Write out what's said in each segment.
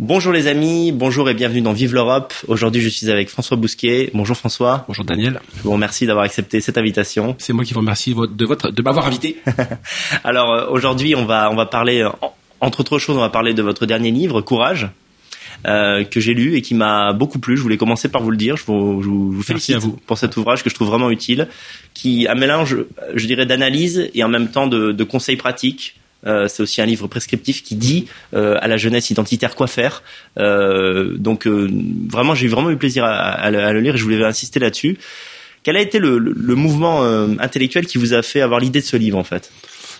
Bonjour les amis, bonjour et bienvenue dans Vive l'Europe. Aujourd'hui, je suis avec François Bousquet. Bonjour François. Bonjour Daniel. Je vous remercie d'avoir accepté cette invitation. C'est moi qui vous remercie de votre de m'avoir invité. Alors euh, aujourd'hui, on va on va parler euh, entre autres choses, on va parler de votre dernier livre, Courage. Euh, que j'ai lu et qui m'a beaucoup plu. Je voulais commencer par vous le dire. Je vous, je vous félicite à vous. pour cet ouvrage que je trouve vraiment utile, qui a un mélange, je dirais, d'analyse et en même temps de, de conseils pratiques. Euh, c'est aussi un livre prescriptif qui dit euh, à la jeunesse identitaire quoi faire. Euh, donc vraiment, j'ai vraiment eu plaisir à, le, lire et je voulais insister là-dessus. Quel a été le, mouvement intellectuel qui vous a fait avoir l'idée de ce livre en fait?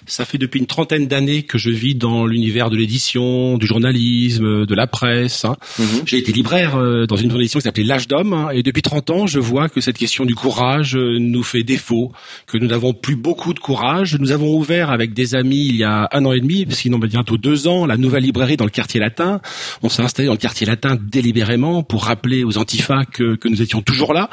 Ça fait depuis une trentaine d'années que je vis dans l'univers de l'édition, du journalisme, de la presse. Hein. -hmm. J'ai été libraire euh, dans une édition qui s'appelait L'âge d'homme, hein, et depuis 30 ans, je vois que cette question du courage euh, nous fait défaut, que nous n'avons plus beaucoup de courage. Nous avons ouvert avec des amis il y a un an et demi, en bientôt deux ans, la nouvelle librairie dans le quartier latin. On s'est installé dans le quartier latin délibérément pour rappeler aux antifas que, que nous étions toujours là,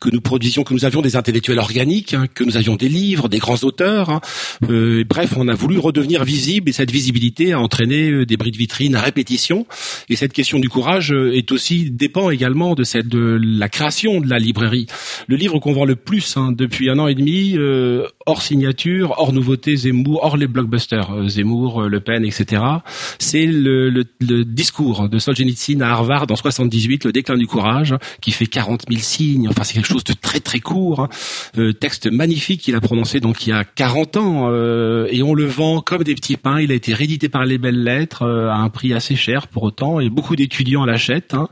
que nous produisions, que nous avions des intellectuels organiques, hein, que nous avions des livres, des grands auteurs. Euh, bref, on a voulu redevenir visible et cette visibilité a entraîné euh, des bris de vitrine à répétition. Et cette question du courage euh, est aussi dépend également de cette de la création de la librairie. Le livre qu'on vend le plus hein, depuis un an et demi, euh, hors signature, hors nouveauté, Zemmour, hors les blockbusters, euh, Zemmour, Le Pen, etc. C'est le, le, le, discours de Solzhenitsyn à Harvard en 78, le déclin du courage, qui fait 40 000 signes. Enfin, c'est quelque chose de très très court. Hein. Euh, texte magnifique qu'il a prononcé donc il y a 40 ans euh, et on le vend comme des petits pains. Il a été réédité par les belles lettres euh, à un prix assez cher pour autant et beaucoup d'étudiants l'achètent. Hein.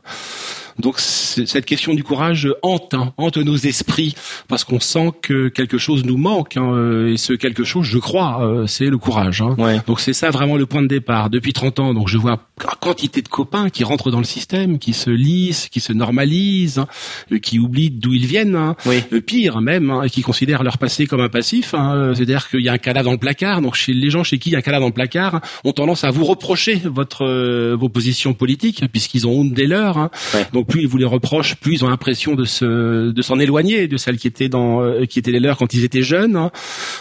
Donc cette question du courage hante, hein, hante nos esprits parce qu'on sent que quelque chose nous manque hein, et ce quelque chose, je crois, euh, c'est le courage. Hein. Ouais. Donc c'est ça vraiment le point de départ. Depuis 30 ans, donc je vois quantité de copains qui rentrent dans le système, qui se lissent, qui se normalisent, euh, qui oublient d'où ils viennent. Hein. Oui. Euh, pire même, hein, qui considèrent leur passé comme un passif. Hein. C'est-à-dire qu'il y a un cadavre dans le placard. Donc chez les gens chez qui il y a un cadavre dans le placard ont tendance à vous reprocher votre euh, vos positions politiques puisqu'ils ont honte des leurs. Hein. Ouais. Donc plus ils vous les reprochent, plus ils ont l'impression de se de s'en éloigner de celles qui étaient dans euh, qui étaient les leurs quand ils étaient jeunes. Hein.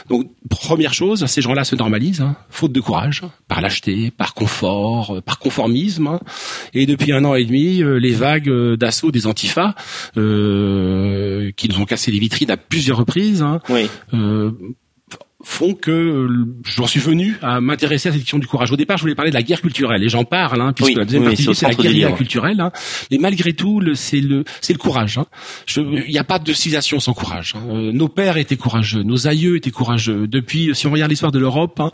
Donc première chose, ces gens-là se normalisent, hein, faute de courage, par lâcheté, par confort, euh, par conformisme. Hein. Et depuis un an et demi, euh, les vagues d'assaut des antifas euh, qui nous ont cassé les vitrines à plusieurs reprises. Hein, oui. euh, font que euh, j'en suis venu à m'intéresser à cette question du courage. Au départ, je voulais parler de la guerre culturelle, et j'en parle, hein, puisque oui, la deuxième oui, partie, c'est la guerre culturelle. Hein. Mais malgré tout, c'est le, c'est le courage. Hein. Il n'y a pas de civilisation sans courage. Hein. Euh, nos pères étaient courageux, nos aïeux étaient courageux. Depuis, si on regarde l'histoire de l'Europe, hein,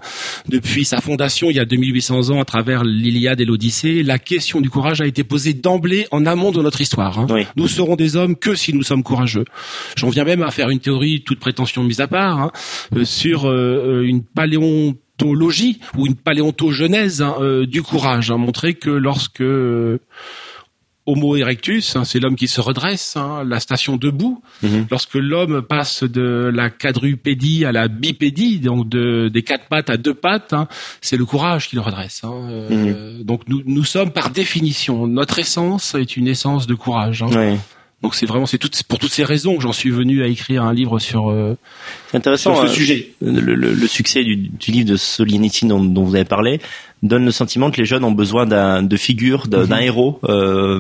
depuis sa fondation il y a 2800 ans à travers l'Iliade et l'Odyssée, la question du courage a été posée d'emblée en amont de notre histoire. Hein. Oui. Nous serons des hommes que si nous sommes courageux. J'en viens même à faire une théorie, toute prétention mise à part, hein, euh, sur euh, une paléontologie ou une paléontogenèse hein, euh, du courage, hein, montrer que lorsque euh, Homo erectus, hein, c'est l'homme qui se redresse, la station debout. Mm -hmm. Lorsque l'homme passe de la quadrupédie à la bipédie, donc de, des quatre pattes à deux pattes, c'est le courage qui le redresse. Euh, mm -hmm. Donc nous, nous sommes par définition, notre essence est une essence de courage. Donc c'est vraiment c'est pour toutes ces raisons que j'en suis venu à écrire un livre sur, euh, intéressant, sur ce euh, sujet. Le, le, le succès du, du, livre de Solzhenitsyn dont, dont vous avez parlé donne le sentiment que les jeunes ont besoin d'un de figure, d'un mm -hmm. héros euh,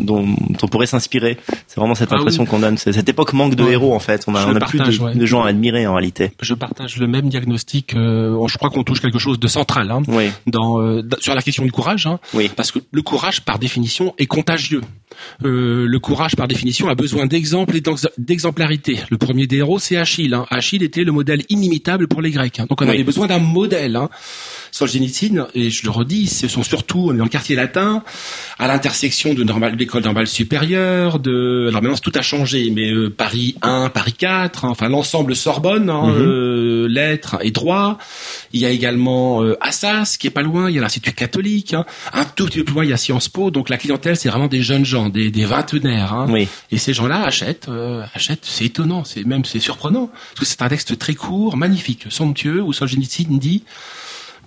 dont, on pourrait s'inspirer. C'est vraiment cette Ah impression oui. qu'on donne. Cette époque manque de Ouais. héros en fait. On a, on a plus de, ouais. de gens à admirer en réalité. Je partage le même diagnostic. euh, je crois qu'on touche quelque chose de central hein, Oui, dans, euh, sur la question du courage, hein, oui, parce que le courage, par définition, est contagieux. Euh, le courage, par définition, a besoin d'exemples et d'ex- d'exemplarité. Le premier des héros, c'est Achille. hein. Achille était le modèle inimitable pour les Grecs. Donc on avait besoin d'un modèle. Hein. Solzhenitsyn, et je le redis, ce sont surtout on est dans le quartier latin, à l'intersection de normal, l'école normale supérieure, de alors maintenant tout a changé, mais euh, Paris 1, Paris 4, hein, enfin l'ensemble Sorbonne, hein, Mhm. euh, lettres et droit. Il y a également euh, Assas qui est pas loin, il y a l'Institut catholique, hein. un tout petit peu plus loin il y a Sciences Po, donc la clientèle c'est vraiment des jeunes gens, des, des vingtenaires. Oui, Et ces gens-là achètent, achètent, c'est étonnant, c'est même c'est surprenant, parce que c'est un texte très court, magnifique, somptueux, où Solzhenitsyn dit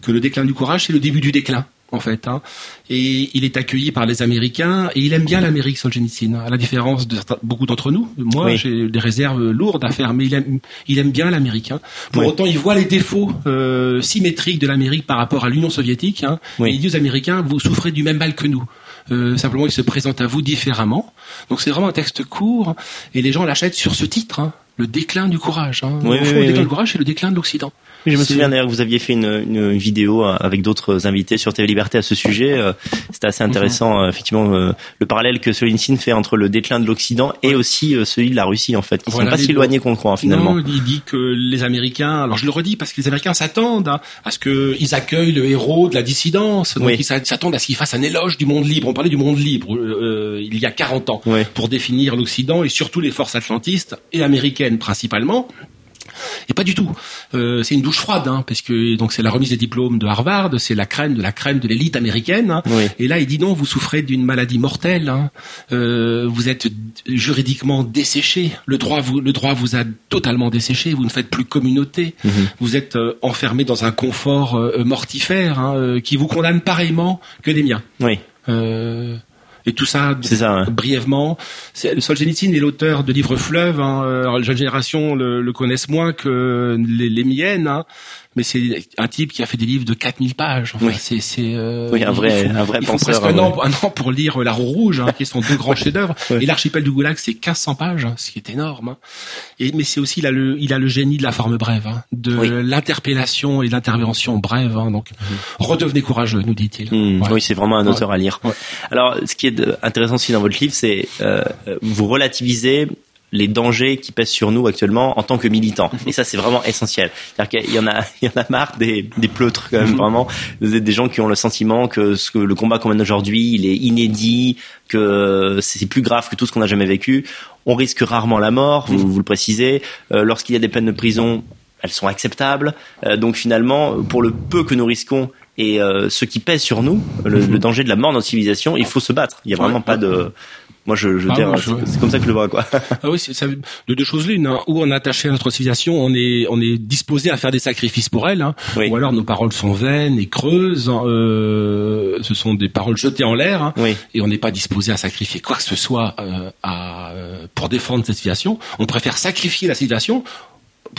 que le déclin du courage c'est le début du déclin. En fait. Hein. Et il est accueilli par les Américains et il aime bien l'Amérique, Solzhenitsyn, à la différence de beaucoup d'entre nous. Moi, j'ai des réserves lourdes à faire, mais il aime, il aime bien l'Amérique. Hein. Pour autant, il voit les défauts euh, symétriques de l'Amérique par rapport à l'Union soviétique. Hein. Et il dit aux Américains, vous souffrez du même mal que nous. Euh, simplement, il se présente à vous différemment. Donc c'est vraiment un texte court et les gens l'achètent sur ce titre. Hein le déclin du courage. Hein. le déclin du courage, c'est le déclin de l'Occident. je me souviens d'ailleurs que vous aviez fait une, une, vidéo euh, avec d'autres invités sur TV Liberté à ce sujet. Euh, c'était assez intéressant, mhm. euh, effectivement, le parallèle que Solinsine fait entre le déclin de l'Occident et aussi celui de la Russie, en fait, qui sont pas si éloignés qu'on le croit, finalement. Non, il dit que les Américains, alors je le redis parce que les Américains s'attendent hein, à ce qu'ils accueillent le héros de la dissidence, donc ils s'attendent à ce qu'il fasse un éloge du monde libre. On parlait du monde libre il y a 40 ans pour définir l'Occident et surtout les forces atlantistes et américaines principalement. Et pas du tout. Euh, c'est une douche froide, hein, parce que donc c'est la remise des diplômes de Harvard, c'est la crème de la crème de l'élite américaine. Hein. Et là, il dit non, vous souffrez d'une maladie mortelle. Hein. Euh, vous êtes juridiquement desséché. Le droit vous le droit vous a totalement desséché. Vous ne faites plus communauté. Mhm. Vous êtes euh, enfermé dans un confort mortifère hein, qui vous condamne pareillement que les miens. Oui et tout ça, ça brièvement. Solzhenitsyn est l'auteur de livres fleuves. Hein, la jeune génération le, le connaissent moins que les, les miennes. Hein mais c'est un type qui a fait des livres de 4000 pages. oui. C'est, c'est, euh, oui, un vrai, un vrai il penseur. Faut presque un, an, un an pour lire La Roue Rouge, hein, qui sont deux grands chefs-d'œuvre. Et l'archipel du Goulag, c'est 1500 pages, hein, ce qui est énorme. Hein. Et mais c'est aussi il a le, il a le génie de la forme brève, hein, de l'interpellation et de l'intervention brève. Hein, donc, mhm. redevenez courageux, nous dit-il. Hmm. Oui, c'est vraiment un auteur à lire. Alors, ce qui est intéressant aussi dans votre livre, c'est euh, vous relativisez les dangers qui pèsent sur nous actuellement en tant que militants. Et ça, c'est vraiment essentiel. C'est-à-dire qu'il y en a, il y en a marre des, des pleutres quand même, vraiment. Vous êtes des gens qui ont le sentiment que, ce que le combat qu'on mène aujourd'hui, il est inédit, que c'est plus grave que tout ce qu'on a jamais vécu. On risque rarement la mort, vous, vous le précisez. Euh, lorsqu'il y a des peines de prison, elles sont acceptables. Euh, donc finalement, pour le peu que nous risquons et euh, ce qui pèse sur nous, le, le, danger de la mort dans notre civilisation, il faut se battre. Il n'y a vraiment pas de moi, je, je ah, c'est comme ça que je le vois, quoi. ah oui, ça, de deux choses l'une. Hein. Ou on est attaché à notre civilisation, on est, on est disposé à faire des sacrifices pour elle, hein. ou alors nos paroles sont vaines et creuses. Hein. Euh, ce sont des paroles jetées en l'air, hein. et on n'est pas disposé à sacrifier quoi que ce soit euh, à, euh, pour défendre cette civilisation. On préfère sacrifier la civilisation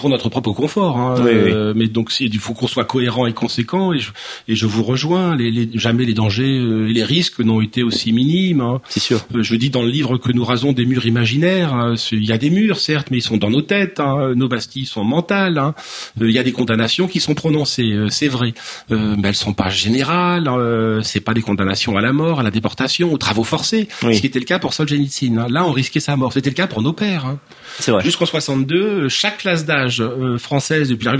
pour notre propre confort. Hein, euh, mais donc il faut qu'on soit cohérent et conséquent. Et je, et je vous rejoins. Les, les, jamais les dangers euh, et les risques n'ont été aussi minimes. Hein. C'est sûr. Euh, je dis dans le livre que nous rasons des murs imaginaires. Hein. Il y a des murs, certes, mais ils sont dans nos têtes. Hein. Nos bastilles sont mentales. Hein. Il y a des condamnations qui sont prononcées, c'est vrai, mais elles sont pas générales. c'est pas des condamnations à la mort, à la déportation, aux travaux forcés. Ce qui était le cas pour Solzhenitsyn. Là, on risquait sa mort. C'était le cas pour nos pères. C'est vrai. Jusqu'en 62, chaque classe d'âge euh, française depuis la,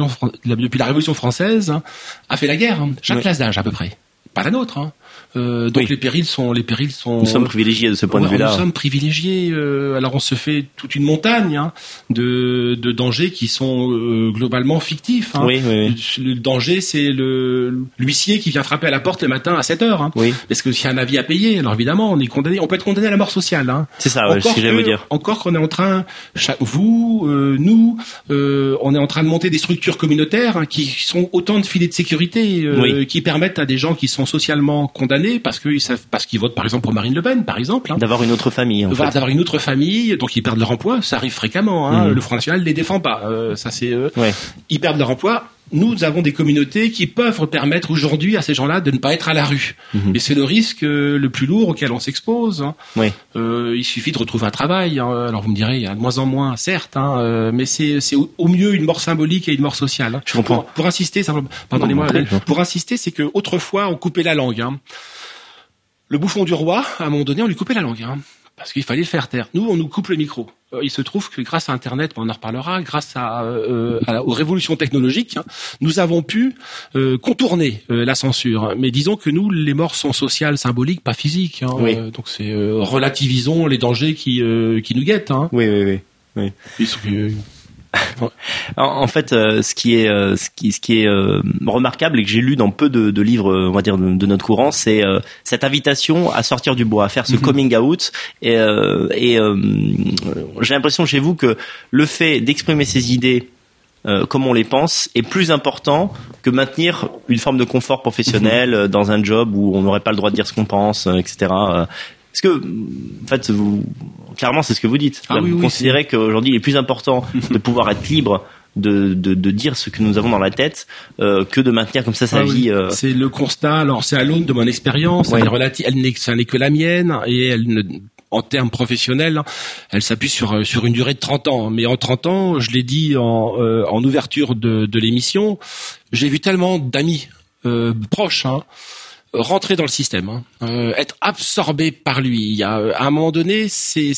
depuis la Révolution française hein, a fait la guerre. Hein. Chaque classe d'âge à peu près. Pas la nôtre. Hein. Euh, donc les périls sont, les périls sont. Nous sommes privilégiés de ce point de vue-là. Nous sommes privilégiés. Euh, alors on se fait toute une montagne hein, de, de dangers qui sont euh, globalement fictifs. Hein. Oui, oui, Le danger, c'est le l'huissier qui vient frapper à la porte le matin à 7 heures. Hein. Oui. Parce que s'il y a un avis à payer, alors évidemment, on est condamné. On peut être condamné à la mort sociale. Hein. C'est ça, ouais, ce que j'allais dire. Encore qu'on est en train, vous, euh, nous, on est en train de monter des structures communautaires hein, qui sont autant de filets de sécurité qui permettent à des gens qui sont socialement condamnés parce qu'ils savent parce qu'ils votent par exemple pour Marine Le Pen, par exemple. Hein. D'avoir une autre famille. En D'avoir une autre famille, donc ils perdent leur emploi, ça arrive fréquemment. Hein. Mhm. Le Front National les défend pas, euh, ça c'est. Euh, Ils perdent leur emploi. Nous avons des communautés qui peuvent permettre aujourd'hui à ces gens-là de ne pas être à la rue. Mhm. Et c'est le risque euh, le plus lourd auquel on s'expose. Hein. Oui. Euh, il suffit de retrouver un travail. Hein. Alors vous me direz, il y a de moins en moins, certes, hein, euh, mais c'est au, mieux une mort symbolique et une mort sociale. Hein. Je comprends. Pour, insister, pardonnez-moi, pour insister, c'est que autrefois on coupait la langue. Hein. Le bouffon du roi, à un moment donné, on lui coupait la langue, hein, parce qu'il fallait le faire taire. Nous, on nous coupe le micro. Euh, il se trouve que grâce à Internet, on en reparlera, grâce à, euh, aux révolutions technologiques, hein, nous avons pu euh, contourner la censure. Mais disons que nous, les morts sont sociales, symboliques, pas physiques. Hein, donc c'est relativisons les dangers qui, qui nous guettent. Hein. Oui, oui, oui. oui en, fait, euh, ce qui est, euh, ce qui, ce qui est euh, remarquable et que j'ai lu dans peu de, de, livres, on va dire de, notre courant, c'est cette invitation à sortir du bois, à faire ce mhm. coming out. Et, et j'ai l'impression chez vous que le fait d'exprimer ses idées euh, comme on les pense est plus important que maintenir une forme de confort professionnel euh, dans un job où on n'aurait pas le droit de dire ce qu'on pense, euh, etc. Est-ce que, en fait, vous, clairement, c'est ce que vous dites. Ah vous considérez qu'aujourd'hui, il est plus important de pouvoir être libre de, de, de, dire ce que nous avons dans la tête euh, que de maintenir comme ça sa ah vie. Euh... C'est le constat. Alors c'est à l'aune de mon expérience. Elle, elle n'est, ça n'est que la mienne et elle ne, en termes professionnels, elle s'appuie sur sur une durée de 30 ans. Mais en 30 ans, je l'ai dit en, euh, en ouverture de, de l'émission, j'ai vu tellement d'amis euh, proches. Hein, rentrer dans le système, hein, euh, être absorbé par lui. Il y a, à un moment donné, c'est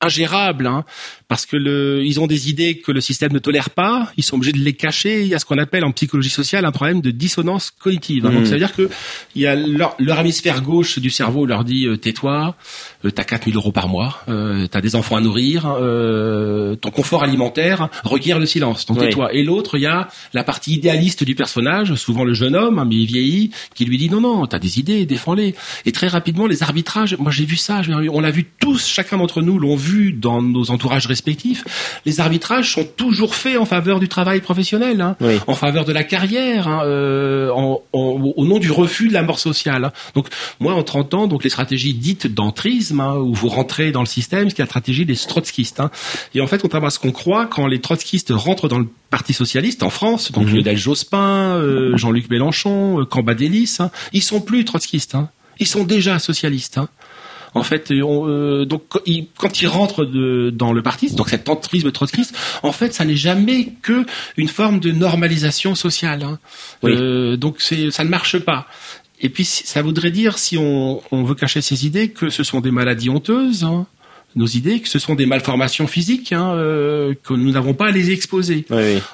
ingérable, hein, parce que le, ils ont des idées que le système ne tolère pas, ils sont obligés de les cacher. Il y a ce qu'on appelle en psychologie sociale un problème de dissonance cognitive. Hein. Donc mmh. ça veut dire que il y a leur, leur hémisphère gauche du cerveau leur dit euh, tais-toi, euh, t'as 4000 euros par mois, euh, t'as des enfants à nourrir, euh, ton confort alimentaire requiert le silence, donc tais-toi. Et l'autre, il y a la partie idéaliste du personnage, souvent le jeune homme, hein, mais il vieillit, qui lui dit non non, t'as des idées, défends-les. Et très rapidement les arbitrages, moi j'ai vu ça, on l'a vu tous, chacun d'entre nous l'ont vu dans nos entourages respectifs, les arbitrages sont toujours faits en faveur du travail professionnel, hein, en faveur de la carrière, hein, euh, au nom du refus de la mort sociale. Hein. Donc moi, en 30 ans, donc les stratégies dites d'entrisme, où vous rentrez dans le système, c'est la stratégie des trotskistes. Et en fait, contrairement à ce qu'on croit, quand les trotskistes rentrent dans le Parti socialiste en France, donc mmh. Lionel Jospin, euh, Jean-Luc Mélenchon, euh, Cambadélis, ils sont plus trotskistes. Ils sont déjà socialistes. En fait, euh, donc quand ils rentrent dans le parti, donc cet entrisme trotskiste, en fait, ça n'est jamais que une forme de normalisation sociale. Hein. Euh, donc c'est, ça ne marche pas. Et puis ça voudrait dire, si on, veut cacher ces idées, que ce sont des maladies honteuses. Hein nos idées, que ce sont des malformations physiques, hein, euh, que nous n'avons pas à les exposer.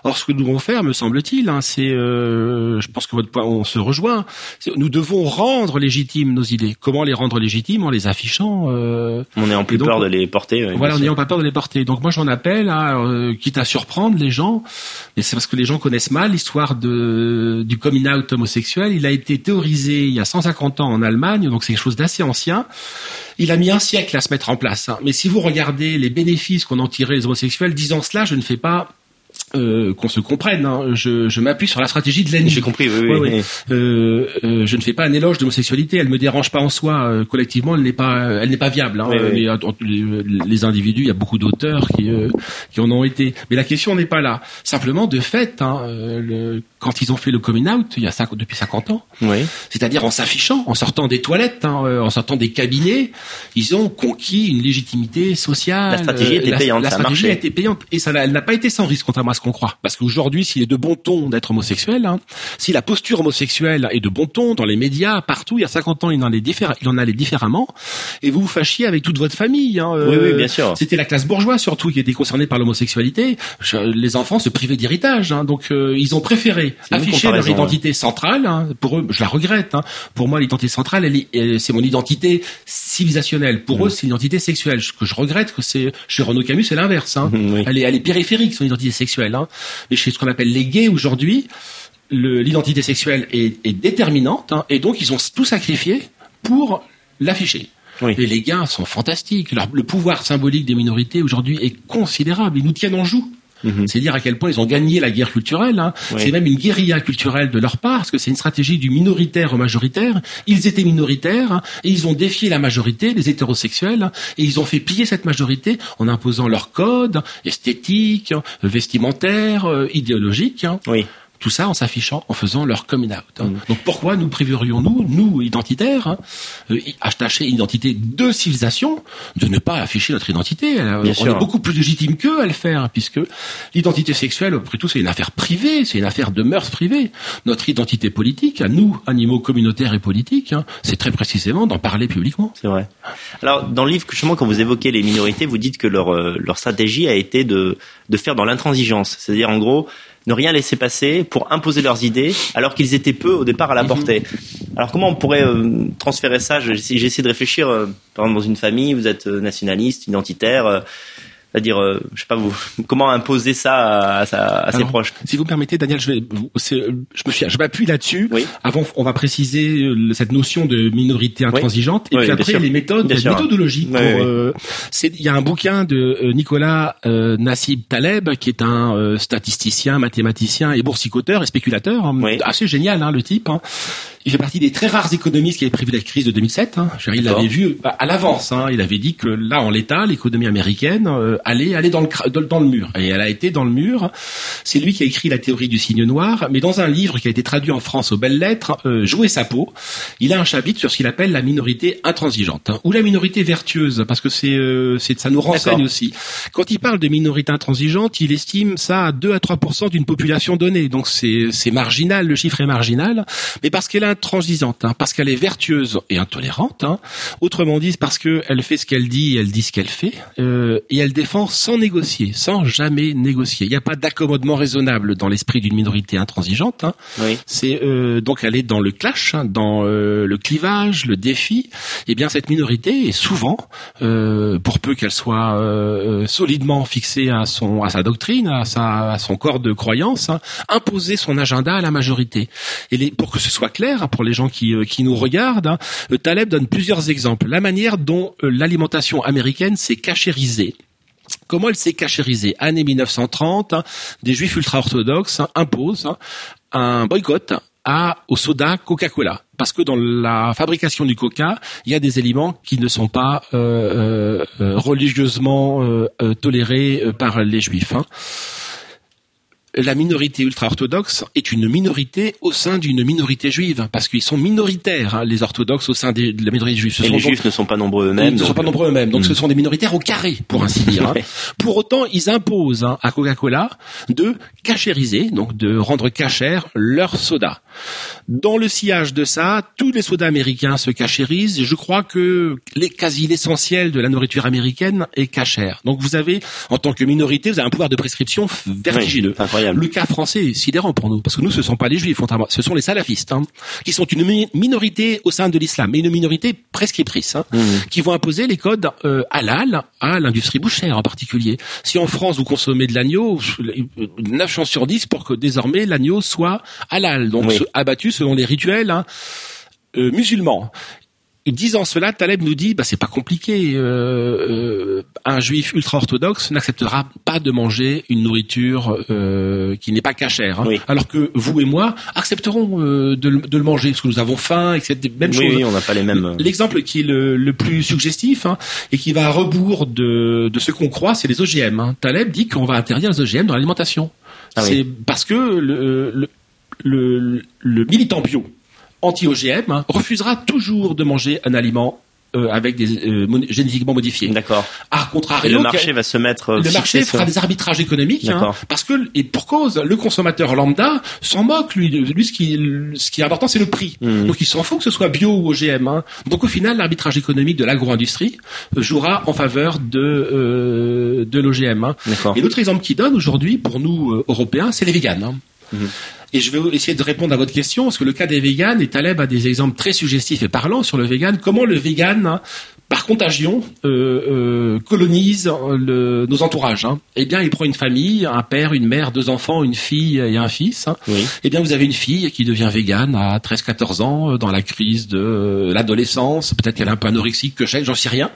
Or, ce que nous devons faire, me semble-t-il, hein, c'est, euh, je pense que votre point, on se rejoint, nous devons rendre légitimes nos idées. Comment les rendre légitimes? En les affichant. Euh, on n'ayant plus peur de les porter. voilà, en n'ayant pas peur de les porter. Donc moi, j'en appelle, euh, quitte à surprendre les gens, mais c'est parce que les gens connaissent mal l'histoire de du coming out homosexuel. Il a été théorisé il y a 150 ans en Allemagne, donc c'est quelque chose d'assez ancien. Il a mis un siècle à se mettre en place. Hein. Mais si vous regardez les bénéfices qu'on en tirait les homosexuels, disant cela, je ne fais pas euh, qu'on se comprenne. Hein. Je, je m'appuie sur la stratégie de l'ennemi. J'ai compris. Oui, oui, Euh, euh, je ne fais pas un éloge de l'homosexualité. Elle me dérange pas en soi. Collectivement, elle n'est pas, elle n'est pas viable. Hein. Mais, les, les, individus, il y a beaucoup d'auteurs qui qui en ont été. Mais la question n'est pas là. Simplement, de fait, hein, le, quand ils ont fait le coming out, il y a depuis 50 ans, c'est-à-dire en s'affichant, en sortant des toilettes, en sortant des cabinets, ils ont conquis une légitimité sociale. La stratégie était payante. La, stratégie a été payante et ça, elle n'a pas été sans risque, contrairement à qu'on croit. Parce qu'aujourd'hui, s'il est de bon ton d'être homosexuel, hein, si la posture homosexuelle est de bon ton dans les médias, partout, il y a 50 ans, il en, est il en allait différemment, et vous vous fâchiez avec toute votre famille. Hein, oui, oui, bien sûr. C'était la classe bourgeoise surtout qui était concernée par l'homosexualité. Les enfants se privaient d'héritage, hein, donc euh, ils ont préféré afficher leur identité centrale. Hein. pour eux, je la regrette. Hein. Pour moi, l'identité centrale, elle, c'est mon identité civilisationnelle. Pour mm. eux, c'est l'identité sexuelle. Ce que je regrette, que c'est chez Renaud Camus, c'est l'inverse. Hein. Elle, est, elle est périphérique son identité sexuelle. Hein. Mais chez ce qu'on appelle les gays aujourd'hui, l'identité sexuelle est, est déterminante, hein, et donc ils ont tout sacrifié pour l'afficher. Oui. Et les gains sont fantastiques. le pouvoir symbolique des minorités aujourd'hui est considérable. Ils nous tiennent en joue. Mhm. C'est dire à quel point ils ont gagné la guerre culturelle. Hein. C'est même une guérilla culturelle de leur part, parce que c'est une stratégie du minoritaire au majoritaire. Ils étaient minoritaires hein, et ils ont défié la majorité, les hétérosexuels, hein, et ils ont fait piller cette majorité en imposant leurs codes esthétiques, vestimentaires, euh, idéologiques. Oui. Tout ça en s'affichant, en faisant leur coming out. Hein. Mm. Donc pourquoi nous priverions-nous, nous identitaires, hein, euh, attacher une identité de civilisation, de ne pas afficher notre identité? On est beaucoup plus légitime qu'eux à le faire, puisque l'identité sexuelle, après tout, c'est une affaire privée, c'est une affaire de mœurs privées. Notre identité politique, à nous, animaux communautaires et politiques, hein, c'est très précisément d'en parler publiquement. C'est vrai. Alors, dans le livre, justement, quand vous évoquez les minorités, vous dites que leur, euh, leur stratégie a été de, de faire dans l'intransigeance. C'est-à-dire, en gros, ne rien laisser passer pour imposer leurs idées alors qu'ils étaient peu au départ à la mhm. portée. Alors comment on pourrait euh, transférer ça? J'essaie de réfléchir, euh, par exemple dans une famille, vous êtes euh, nationaliste, identitaire, C'est-à-dire, euh, je sais pas vous, comment imposer ça à, à, ses proches Si vous me permettez, Daniel, je, vais, je me suis, je m'appuie là-dessus. Oui. Avant, on va préciser euh, cette notion de minorité intransigeante, et puis après les méthodes, les méthodologies. Euh, il y a un bouquin de Nicolas Nassib Taleb, qui est un statisticien, mathématicien et boursicoteur et spéculateur, hein, assez génial, hein, le type. Hein. Il fait partie des très rares économistes qui avaient prévu la crise de 2007. Hein. Il l'avait vu bah, à l'avance. Hein. Il avait dit que là, en l'état, l'économie américaine euh, allait aller dans le, dans le mur. Et elle a été dans le mur. C'est lui qui a écrit la théorie du signe noir. Mais dans un livre qui a été traduit en France aux belles lettres, euh, Jouer sa peau, il a un chapitre sur ce qu'il appelle la minorité intransigeante hein, ou la minorité vertueuse, parce que c'est, euh, ça nous renseigne aussi. Quand il parle de minorité intransigeante, il estime ça à 2 à 3% d'une population donnée. Donc c'est, c'est marginal, le chiffre est marginal, mais parce qu'elle a intransigeante, hein, parce qu'elle est vertueuse et intolérante. Hein. Autrement dit, parce qu'elle fait ce qu'elle dit et elle dit ce qu'elle fait. Euh, et elle défend sans négocier, sans jamais négocier. Il n'y a pas d'accommodement raisonnable dans l'esprit d'une minorité intransigeante. Hein. Oui. C'est euh, donc elle est dans le clash, dans euh, le clivage, le défi. Eh bien, cette minorité est souvent, pour peu qu'elle soit solidement fixée à son à sa doctrine, à sa à son corps de croyance, imposer son agenda à la majorité. Et les, pour que ce soit clair, pour les gens qui, euh, qui nous regardent, hein, euh, Taleb donne plusieurs exemples. La manière dont euh, l'alimentation américaine s'est cachérisée. Comment elle s'est cachérisée? Année 1930, hein, des juifs ultra-orthodoxes hein, imposent un boycott au soda Coca-Cola. Parce que dans la fabrication du coca, il y a des éléments qui ne sont pas religieusement tolérés par les juifs la minorité ultra-orthodoxe est une minorité au sein d'une minorité juive, parce qu'ils sont minoritaires, hein, les orthodoxes au sein de la minorité juive. et les juifs ne sont pas nombreux eux-mêmes. Ils ne sont pas nombreux eux-mêmes, donc ce hmm. sont des minoritaires au carré, pour ainsi dire. Hein. Pour autant, ils imposent hein, à Coca-Cola de cachériser, donc de rendre cachère leur soda. Dans le sillage de ça, tous les sodas américains se cachérisent, je crois que les, quasi l'essentiel de la nourriture américaine est cachère. Donc vous avez, en tant que minorité, vous avez un pouvoir de prescription vertigineux. Le cas français est sidérant pour nous, parce que nous, ce ne sont pas les juifs, ce sont les salafistes, hein, qui sont une minorité au sein de l'islam, mais une minorité prescriptrice, hein, mmh. qui vont imposer les codes euh, halal à l'industrie bouchère en particulier. Si en France, vous consommez de l'agneau, 9 chances sur 10 pour que désormais l'agneau soit halal, donc abattu selon les rituels hein, euh, musulmans disant cela, Taleb nous dit, bah c'est pas compliqué. Euh, euh, un juif ultra orthodoxe n'acceptera pas de manger une nourriture euh, qui n'est pas cachère, hein. alors que vous et moi accepterons de, le manger parce que nous avons faim et que c'est même oui, Oui, on n'a pas les mêmes. L'exemple qui est le, plus suggestif hein, et qui va à rebours de, ce qu'on croit, c'est les OGM. Hein. Taleb dit qu'on va interdire les OGM dans l'alimentation. Ah c'est parce que le, le, le militant bio anti-OGM hein, refusera toujours de manger un aliment euh, avec des euh, génétiquement modifiés. D'accord. À contrario, le marché va se mettre. Le marché fera des arbitrages économiques, hein, parce que et pour cause, le consommateur lambda s'en moque. Lui, lui, ce qui ce qui est important, c'est le prix. Hmm. Donc il s'en fout que ce soit bio ou OGM. Hein. Donc au final, l'arbitrage économique de l'agro-industrie euh, jouera en faveur de euh, de l'OGM. Hein. Et l'autre exemple qu'il donne aujourd'hui pour nous Européens, c'est les véganes. Hein. Et je vais essayer de répondre à votre question, parce que le cas des véganes, et Taleb a des exemples très suggestifs et parlants sur le vegan, comment le vegan par contagion, euh, euh, colonise le, nos entourages. Hein? Eh bien, il prend une famille, un père, une mère, deux enfants, une fille et un fils. Hein. Eh bien, vous avez une fille qui devient végane à 13-14 ans, dans la crise de l'adolescence. Peut-être qu'elle est un peu anorexique, que j'en sais rien.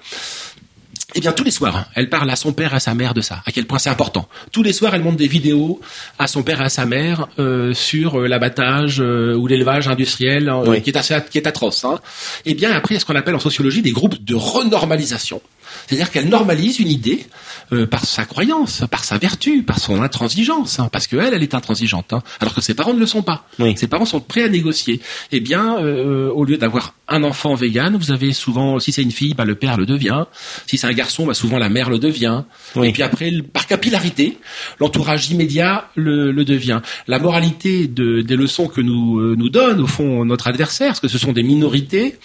Eh bien, tous les soirs, elle parle à son père et à sa mère de ça, à quel point c'est important. Tous les soirs, elle montre des vidéos à son père et à sa mère euh, sur euh, l'abattage euh, ou l'élevage industriel qui, est assez, qui est atroce. Hein. Eh bien, après, il y a ce qu'on appelle en sociologie des groupes de renormalisation. C'est-à-dire qu'elle normalise une idée euh, par sa croyance, par sa vertu, par son intransigeance, hein, parce qu'elle, elle est intransigeante, hein, alors que ses parents ne le sont pas. Ses parents sont prêts à négocier. Eh bien, euh, au lieu d'avoir un enfant vegan, vous avez souvent, si c'est une fille, bah, le père le devient. Si c'est un garçon, bah, souvent la mère le devient. Et puis après, par capillarité, l'entourage immédiat le, le, devient. La moralité de, des leçons que nous euh, nous donne au fond notre adversaire, parce que ce sont des minorités,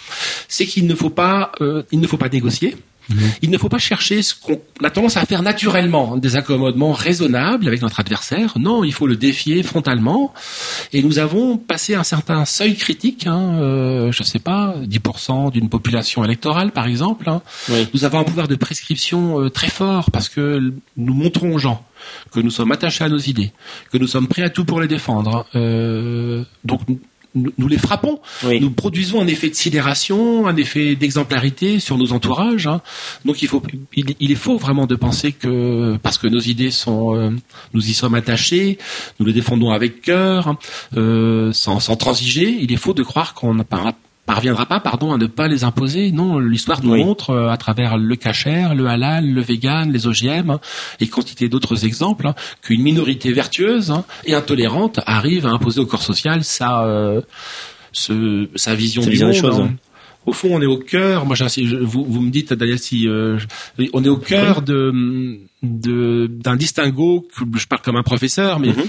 c'est qu'il ne faut pas, il ne faut pas négocier Mhm. Il ne faut pas chercher ce qu'on a tendance à faire naturellement, des accommodements raisonnables avec notre adversaire. Non, il faut le défier frontalement. Et nous avons passé un certain seuil critique, hein, euh, je ne sais pas, 10% d'une population électorale par exemple. Hein. Nous avons un pouvoir de prescription euh, très fort parce que nous montrons aux gens que nous sommes attachés à nos idées, que nous sommes prêts à tout pour les défendre. Euh, donc nous, les frappons. Nous produisons un effet de sidération, un effet d'exemplarité sur nos entourages. Hein. Donc il faut, il, est faux vraiment de penser que parce que nos idées sont, euh, nous y sommes attachés, nous les défendons avec cœur, euh, sans, sans transiger. Il est faux de croire qu'on n'a pas parviendra pas, pardon, à ne pas les imposer. Non, l'histoire nous montre euh, à travers le cachère, le halal, le vegan, les OGM hein, et quantité d'autres exemples hein, qu'une minorité vertueuse hein, et intolérante arrive à imposer au corps social sa euh, sa vision du monde. Choses, au fond, on est au cœur. Moi, vous, vous me dites, Daniel, si euh, on est au cœur de d'un distinguo. Je parle comme un professeur, mais mm-hmm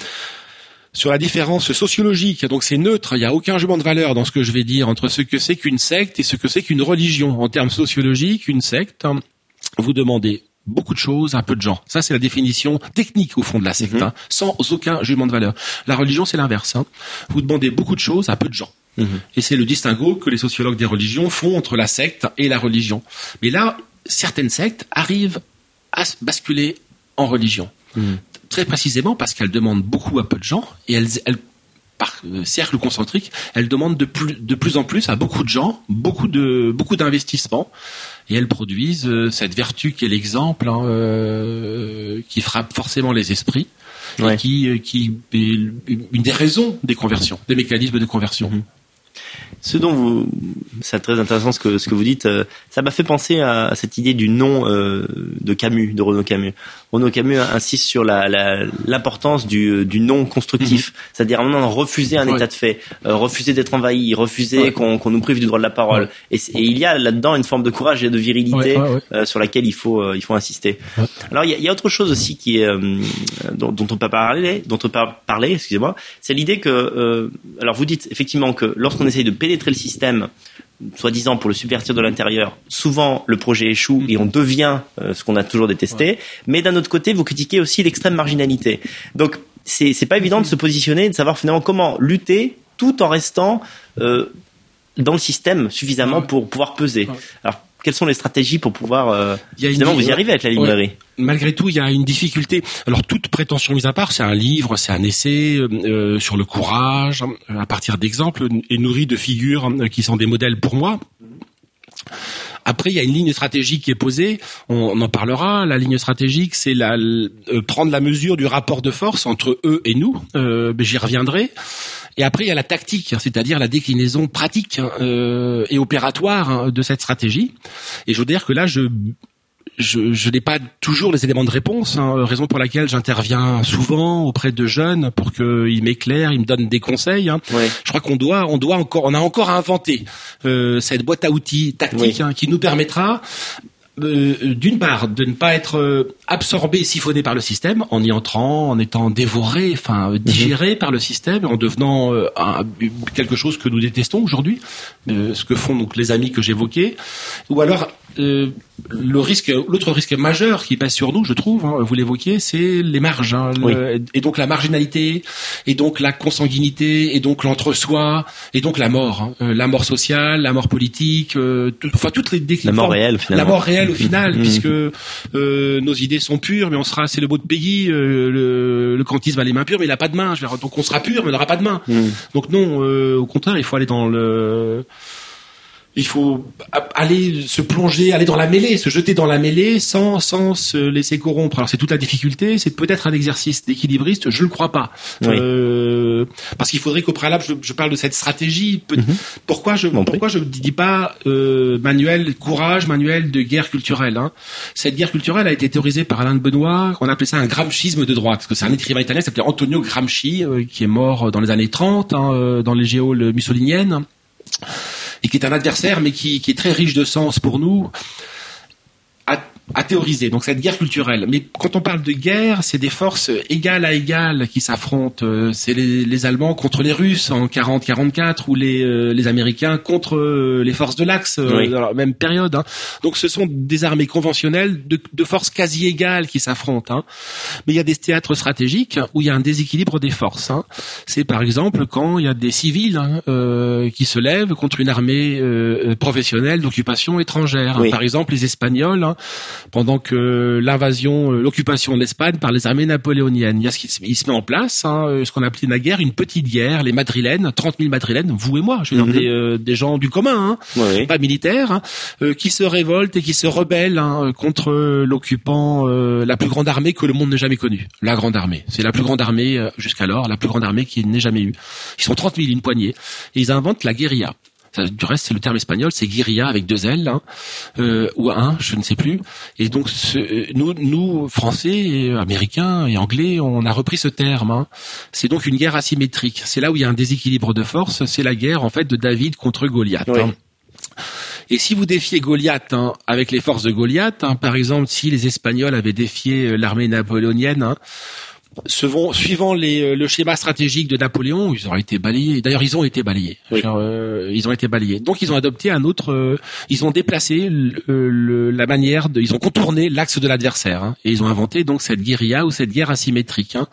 sur la différence sociologique. Donc c'est neutre, il n'y a aucun jugement de valeur dans ce que je vais dire entre ce que c'est qu'une secte et ce que c'est qu'une religion. En termes sociologiques, une secte, vous demandez beaucoup de choses à peu de gens. Ça, c'est la définition technique au fond de la secte, mhm. hein, sans aucun jugement de valeur. La religion, c'est l'inverse. Hein. Vous demandez beaucoup de choses à peu de gens. Mhm. Et c'est le distinguo que les sociologues des religions font entre la secte et la religion. Mais là, certaines sectes arrivent à basculer en religion. Mhm très précisément parce qu'elle demande beaucoup à peu de gens et elle, elle par euh, cercle concentrique, elle demande de plus, de plus en plus à beaucoup de gens, beaucoup de beaucoup d'investissements, et elles produisent euh, cette vertu qui est l'exemple, hein, euh, qui frappe forcément les esprits, et qui, qui est une des raisons des conversions, des mécanismes de conversion. Mm-hmm. Ce dont vous, c'est très intéressant ce que ce que vous dites. ça m'a fait penser à, cette idée du nom de Camus, de Renaud Camus. Camus insiste sur l'importance du, du non constructif, mhm. c'est-à-dire un refuser un état de fait, euh, refuser d'être envahi, refuser qu'on nous prive du droit de la parole. Et, il y a là-dedans une forme de courage et de virilité euh, sur laquelle il faut euh, il faut insister. Alors il y y a, autre chose aussi qui est dont, dont, on peut parler, dont on peut parler, excusez-moi, c'est l'idée que alors vous dites effectivement que lorsqu'on essaye de pénétrer le système soi-disant pour le subvertir de l'intérieur, souvent le projet échoue et on devient euh, ce qu'on a toujours détesté. Mais d'un autre côté, vous critiquez aussi l'extrême marginalité. Donc c'est c'est pas évident de se positionner, de savoir finalement comment lutter tout en restant euh, dans le système suffisamment pour pouvoir peser. Alors quelles sont les stratégies pour pouvoir euh, finalement vous y arriver avec la librairie Malgré tout, il y a une difficulté. Alors toute prétention mise à part, c'est un livre, c'est un essai euh, euh, sur le courage, à partir d'exemples et nourri de figures qui sont des modèles pour moi. Après, il y a une ligne stratégique qui est posée. On, en parlera. La ligne stratégique, c'est la, prendre la mesure du rapport de force entre eux et nous. Euh, J'y reviendrai. Et après, il y a la tactique, c'est-à-dire la déclinaison pratique euh, et opératoire hein, de cette stratégie. Et je veux dire que là, je je, je n'ai pas toujours les éléments de réponse, hein, raison pour laquelle j'interviens souvent auprès de jeunes pour qu'ils m'éclairent, ils me donnent des conseils. Hein. Je crois qu'on doit, on doit encore, on a encore à inventer euh, cette boîte à outils tactique hein, qui nous permettra euh, d'une part, de ne pas être euh, absorbé, siphonné par le système, en y entrant, en étant dévoré, enfin digéré mhm. par le système, en devenant euh, quelque chose que nous détestons aujourd'hui, ce que font donc les amis que j'évoquais, ou alors euh, le risque, l'autre risque majeur qui passe sur nous, je trouve, hein, vous l'évoquiez, c'est les marges, hein, et donc la marginalité, et donc la consanguinité, et donc l'entre-soi, et donc la mort, hein, euh, la mort sociale, la mort politique, euh, enfin toutes les la mort réelle, finalement. la mort réelle au final, mmh. puisque nos idées sont pures, mais on sera, c'est le mot de Peggy, le, le kantisme a les mains pures, mais il a pas de main. Je donc on sera pur, mais on n'aura pas de main. Mmh. Donc non, au contraire, il faut aller dans le il faut aller se plonger, aller dans la mêlée, se jeter dans la mêlée sans sans se laisser corrompre. Alors c'est toute la difficulté, c'est peut-être un exercice d'équilibriste, je le crois pas, euh, parce qu'il faudrait qu'au préalable je, je, parle de cette stratégie. Mhm. Pourquoi je pourquoi je dis pas euh, manuel courage, manuel de guerre culturelle. Hein. Cette guerre culturelle a été théorisée par Alain de Benoît, on appelait ça un gramschisme de droite, parce que c'est un écrivain italien qui s'appelait Antonio Gramsci, euh, qui est mort dans les années 30 hein, euh, dans les géoles mussoliniennes et qui est un adversaire, mais qui, est très riche de sens pour nous, à théoriser. Donc cette guerre culturelle. Mais quand on parle de guerre, c'est des forces égales à égales qui s'affrontent. Euh, c'est les, les, Allemands contre les Russes en 40-44 ou les, euh, les Américains contre euh, les forces de l'Axe dans la même période. Hein. Donc ce sont des armées conventionnelles de, de forces quasi égales qui s'affrontent. Hein. Mais il y a des théâtres stratégiques où il y a un déséquilibre des forces. Hein. C'est par exemple quand il y a des civils hein, euh, qui se lèvent contre une armée euh, professionnelle d'occupation étrangère. Par exemple les Espagnols hein, pendant que l'invasion, euh, l'occupation de l'Espagne par les armées napoléoniennes. Il, y a ce qui il se met en place, hein, euh, ce qu'on appelait guerre, une petite guerre, les madrilènes, 30 000 madrilènes, vous et moi, je veux dire, mhm. des, euh, des, gens du commun, hein, pas militaires, hein, qui se révoltent et qui se rebellent contre l'occupant, la plus grande armée que le monde n'ait jamais connue. La grande armée. C'est la plus grande armée jusqu'alors, la plus grande armée qui n'ait jamais eu. Ils sont 30 000, une poignée. Et ils inventent la guérilla du reste, c'est le terme espagnol, c'est guérilla avec deux L, hein, euh, ou un, je ne sais plus. Et donc, ce, nous, nous, Français, et Américains et Anglais, on a repris ce terme. Hein. C'est donc une guerre asymétrique. C'est là où il y a un déséquilibre de force. C'est la guerre, en fait, de David contre Goliath. Hein. Et si vous défiez Goliath hein, avec les forces de Goliath, hein, par exemple, si les Espagnols avaient défié euh, l'armée napoléonienne, hein, suivant les, euh, le schéma stratégique de Napoléon, ils auraient été balayés. D'ailleurs, ils ont été balayés. Euh, ils ont été balayés. Donc, ils ont adopté un autre. Euh, ils ont déplacé le, la manière de. Ils ont contourné l'axe de l'adversaire hein, et ils ont inventé donc cette guérilla ou cette guerre asymétrique. Hein.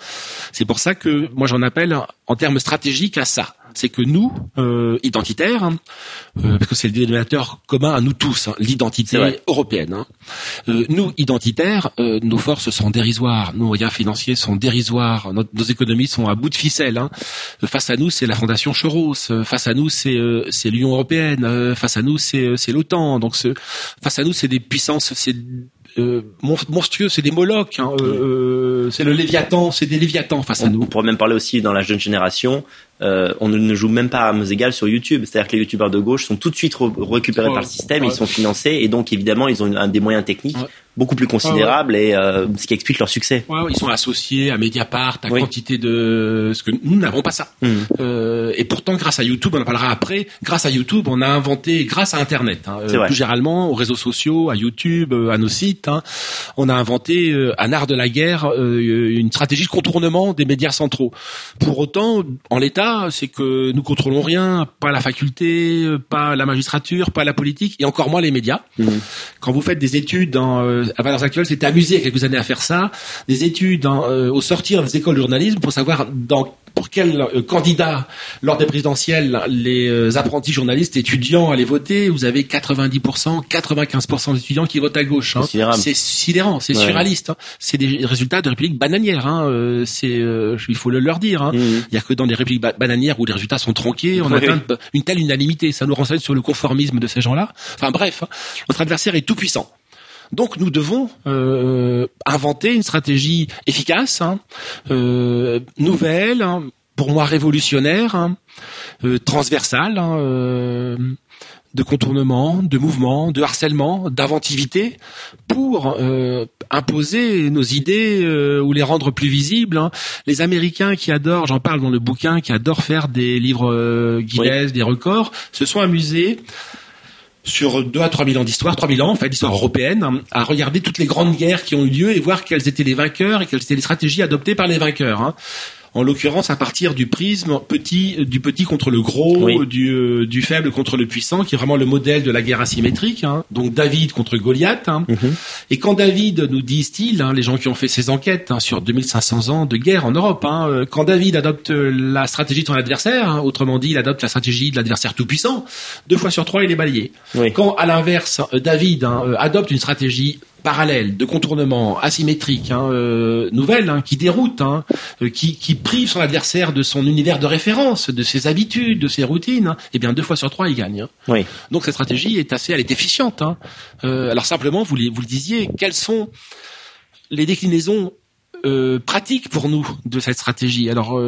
C'est pour ça que moi j'en appelle en termes stratégiques à ça c'est que nous, euh, identitaires, hein, euh, parce que c'est le dénominateur commun à nous tous, hein, l'identité européenne. Hein. Euh, nous, identitaires, euh, nos forces sont dérisoires, nos moyens financiers sont dérisoires, nos économies sont à bout de ficelle. Hein. Face à nous, c'est la Fondation Choros, face à nous, c'est l'Union européenne, face à nous, c'est c'est l'OTAN. Donc, face à nous, c'est des puissances, c'est euh, monstrueux, c'est des Molochs, hein, euh, c'est le Léviathan, c'est des Léviathans face à nous. On pourrait même parler aussi dans la jeune génération, euh, on ne joue même pas à armes égales sur YouTube. C'est-à-dire que les youtubeurs de gauche sont tout de suite récupérés par le système, ils sont financés et donc évidemment ils ont un, des moyens techniques beaucoup plus considérable et euh, ce qui explique leur succès. Ils sont associés à Mediapart, à quantité de ce que nous n'avons pas ça. Hmm. Euh, et pourtant, grâce à YouTube, on en parlera après. Grâce à YouTube, on a inventé, grâce à Internet, hein, euh, plus généralement aux réseaux sociaux, à YouTube, euh, à nos sites, hein, on a inventé euh, un art de la guerre, une stratégie de contournement des médias centraux. Pour autant, en l'état, c'est que nous contrôlons rien, pas la faculté, pas la magistrature, pas la politique, et encore moins les médias. Hmm. Quand vous faites des études dans à Valeurs Actuelles s'était amusé il y a quelques années à faire ça, des études euh, au sortir des écoles de journalisme pour savoir dans pour quel euh, candidat lors des présidentielles les euh, apprentis journalistes étudiants allaient voter? Vous avez 90%, 95% d'étudiants qui votent à gauche. Hein. C'est sidérant, c'est surréaliste. Hein. C'est des résultats de républiques bananières. Hein. C'est, il faut le leur dire. Hein. Mmh. Il y a que dans des républiques bananières où les résultats sont tronqués, on atteint une telle unanimité. Ça nous renseigne sur le conformisme de ces gens-là. Enfin bref, notre adversaire est tout puissant. Donc nous devons euh, inventer une stratégie efficace, hein, euh, nouvelle, hein, pour moi révolutionnaire, hein, euh, transversale, de contournement, de mouvement, de harcèlement, d'inventivité, pour imposer nos idées ou les rendre plus visibles. Les Américains qui adorent, j'en parle dans le bouquin, qui adorent faire des livres Guinness, des records, se sont amusés sur 2 à 3 000 ans d'histoire, 3 000 ans en fait d'histoire européenne, à regarder toutes les grandes guerres qui ont eu lieu et voir quelles étaient les vainqueurs et quelles étaient les stratégies adoptées par les vainqueurs. Hein en l'occurrence à partir du prisme petit du petit contre le gros, du, euh, du faible contre le puissant, qui est vraiment le modèle de la guerre asymétrique. Hein. Donc David contre Goliath. Hein. Mhm. Et quand David nous disent-ils, hein, les gens qui ont fait ces enquêtes sur 2500 ans de guerre en Europe, euh, quand David adopte la stratégie de son adversaire, autrement dit, il adopte la stratégie de l'adversaire tout puissant, deux fois sur trois il est balayé. Quand à l'inverse David adopte une stratégie parallèle, de contournement asymétrique, hein, euh, nouvelle, hein, qui déroute, hein, euh, qui, qui prive son adversaire de son univers de référence, de ses habitudes, de ses routines, et eh bien deux fois sur trois, il gagne. Hein. Oui. Donc cette stratégie est assez, elle est efficiente. Hein. Euh, alors simplement, vous, vous le disiez, quelles sont les déclinaisons euh, pratiques pour nous de cette stratégie? Alors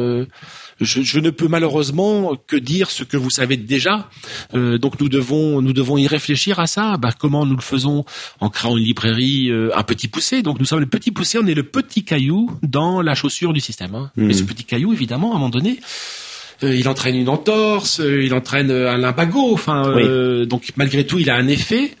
je, je, ne peux malheureusement que dire ce que vous savez déjà. Euh, donc nous devons nous devons y réfléchir à ça. Bah, comment nous le faisons en créant une librairie euh, un petit poussé. Donc nous sommes le petit poussé, on est le petit caillou dans la chaussure du système. Hein. Mais ce hmm. petit caillou, évidemment, à un moment donné, il entraîne une entorse, il entraîne un limbago. Enfin, donc malgré tout, il a un effet.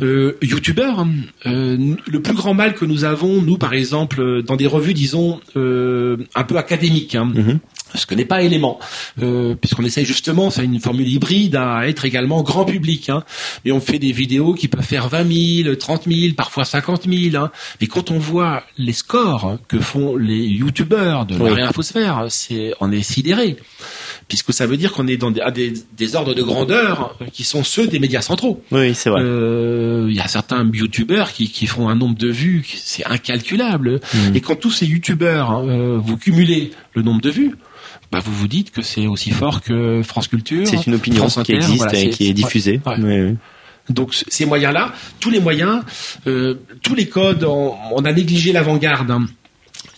Youtubeur, hein. le plus grand mal que nous avons, nous par exemple, dans des revues, disons un peu académiques. Hein, mm-hmm ce que n'est pas élément, euh, puisqu'on essaye justement, c'est une formule hybride, à être également grand public. Hein. Mais on fait des vidéos qui peuvent faire 20 000, 30 000, parfois 50 000. Hein. Mais quand on voit les scores que font les youtubeurs de la réinfosphère, c'est on est sidéré, puisque ça veut dire qu'on est dans des, des, ordres de grandeur qui sont ceux des médias centraux. Oui, c'est vrai. Euh, il y a certains youtubeurs qui, qui font un nombre de vues, c'est incalculable. Mmh. Et quand tous ces youtubeurs, hein, euh, vous cumulez le nombre de vues, bah, vous vous dites que c'est aussi fort que France Culture. C'est une opinion qui existe et qui est diffusée. Donc ces moyens-là, tous les moyens, euh, tous les codes, on, a négligé l'avant-garde. Hein.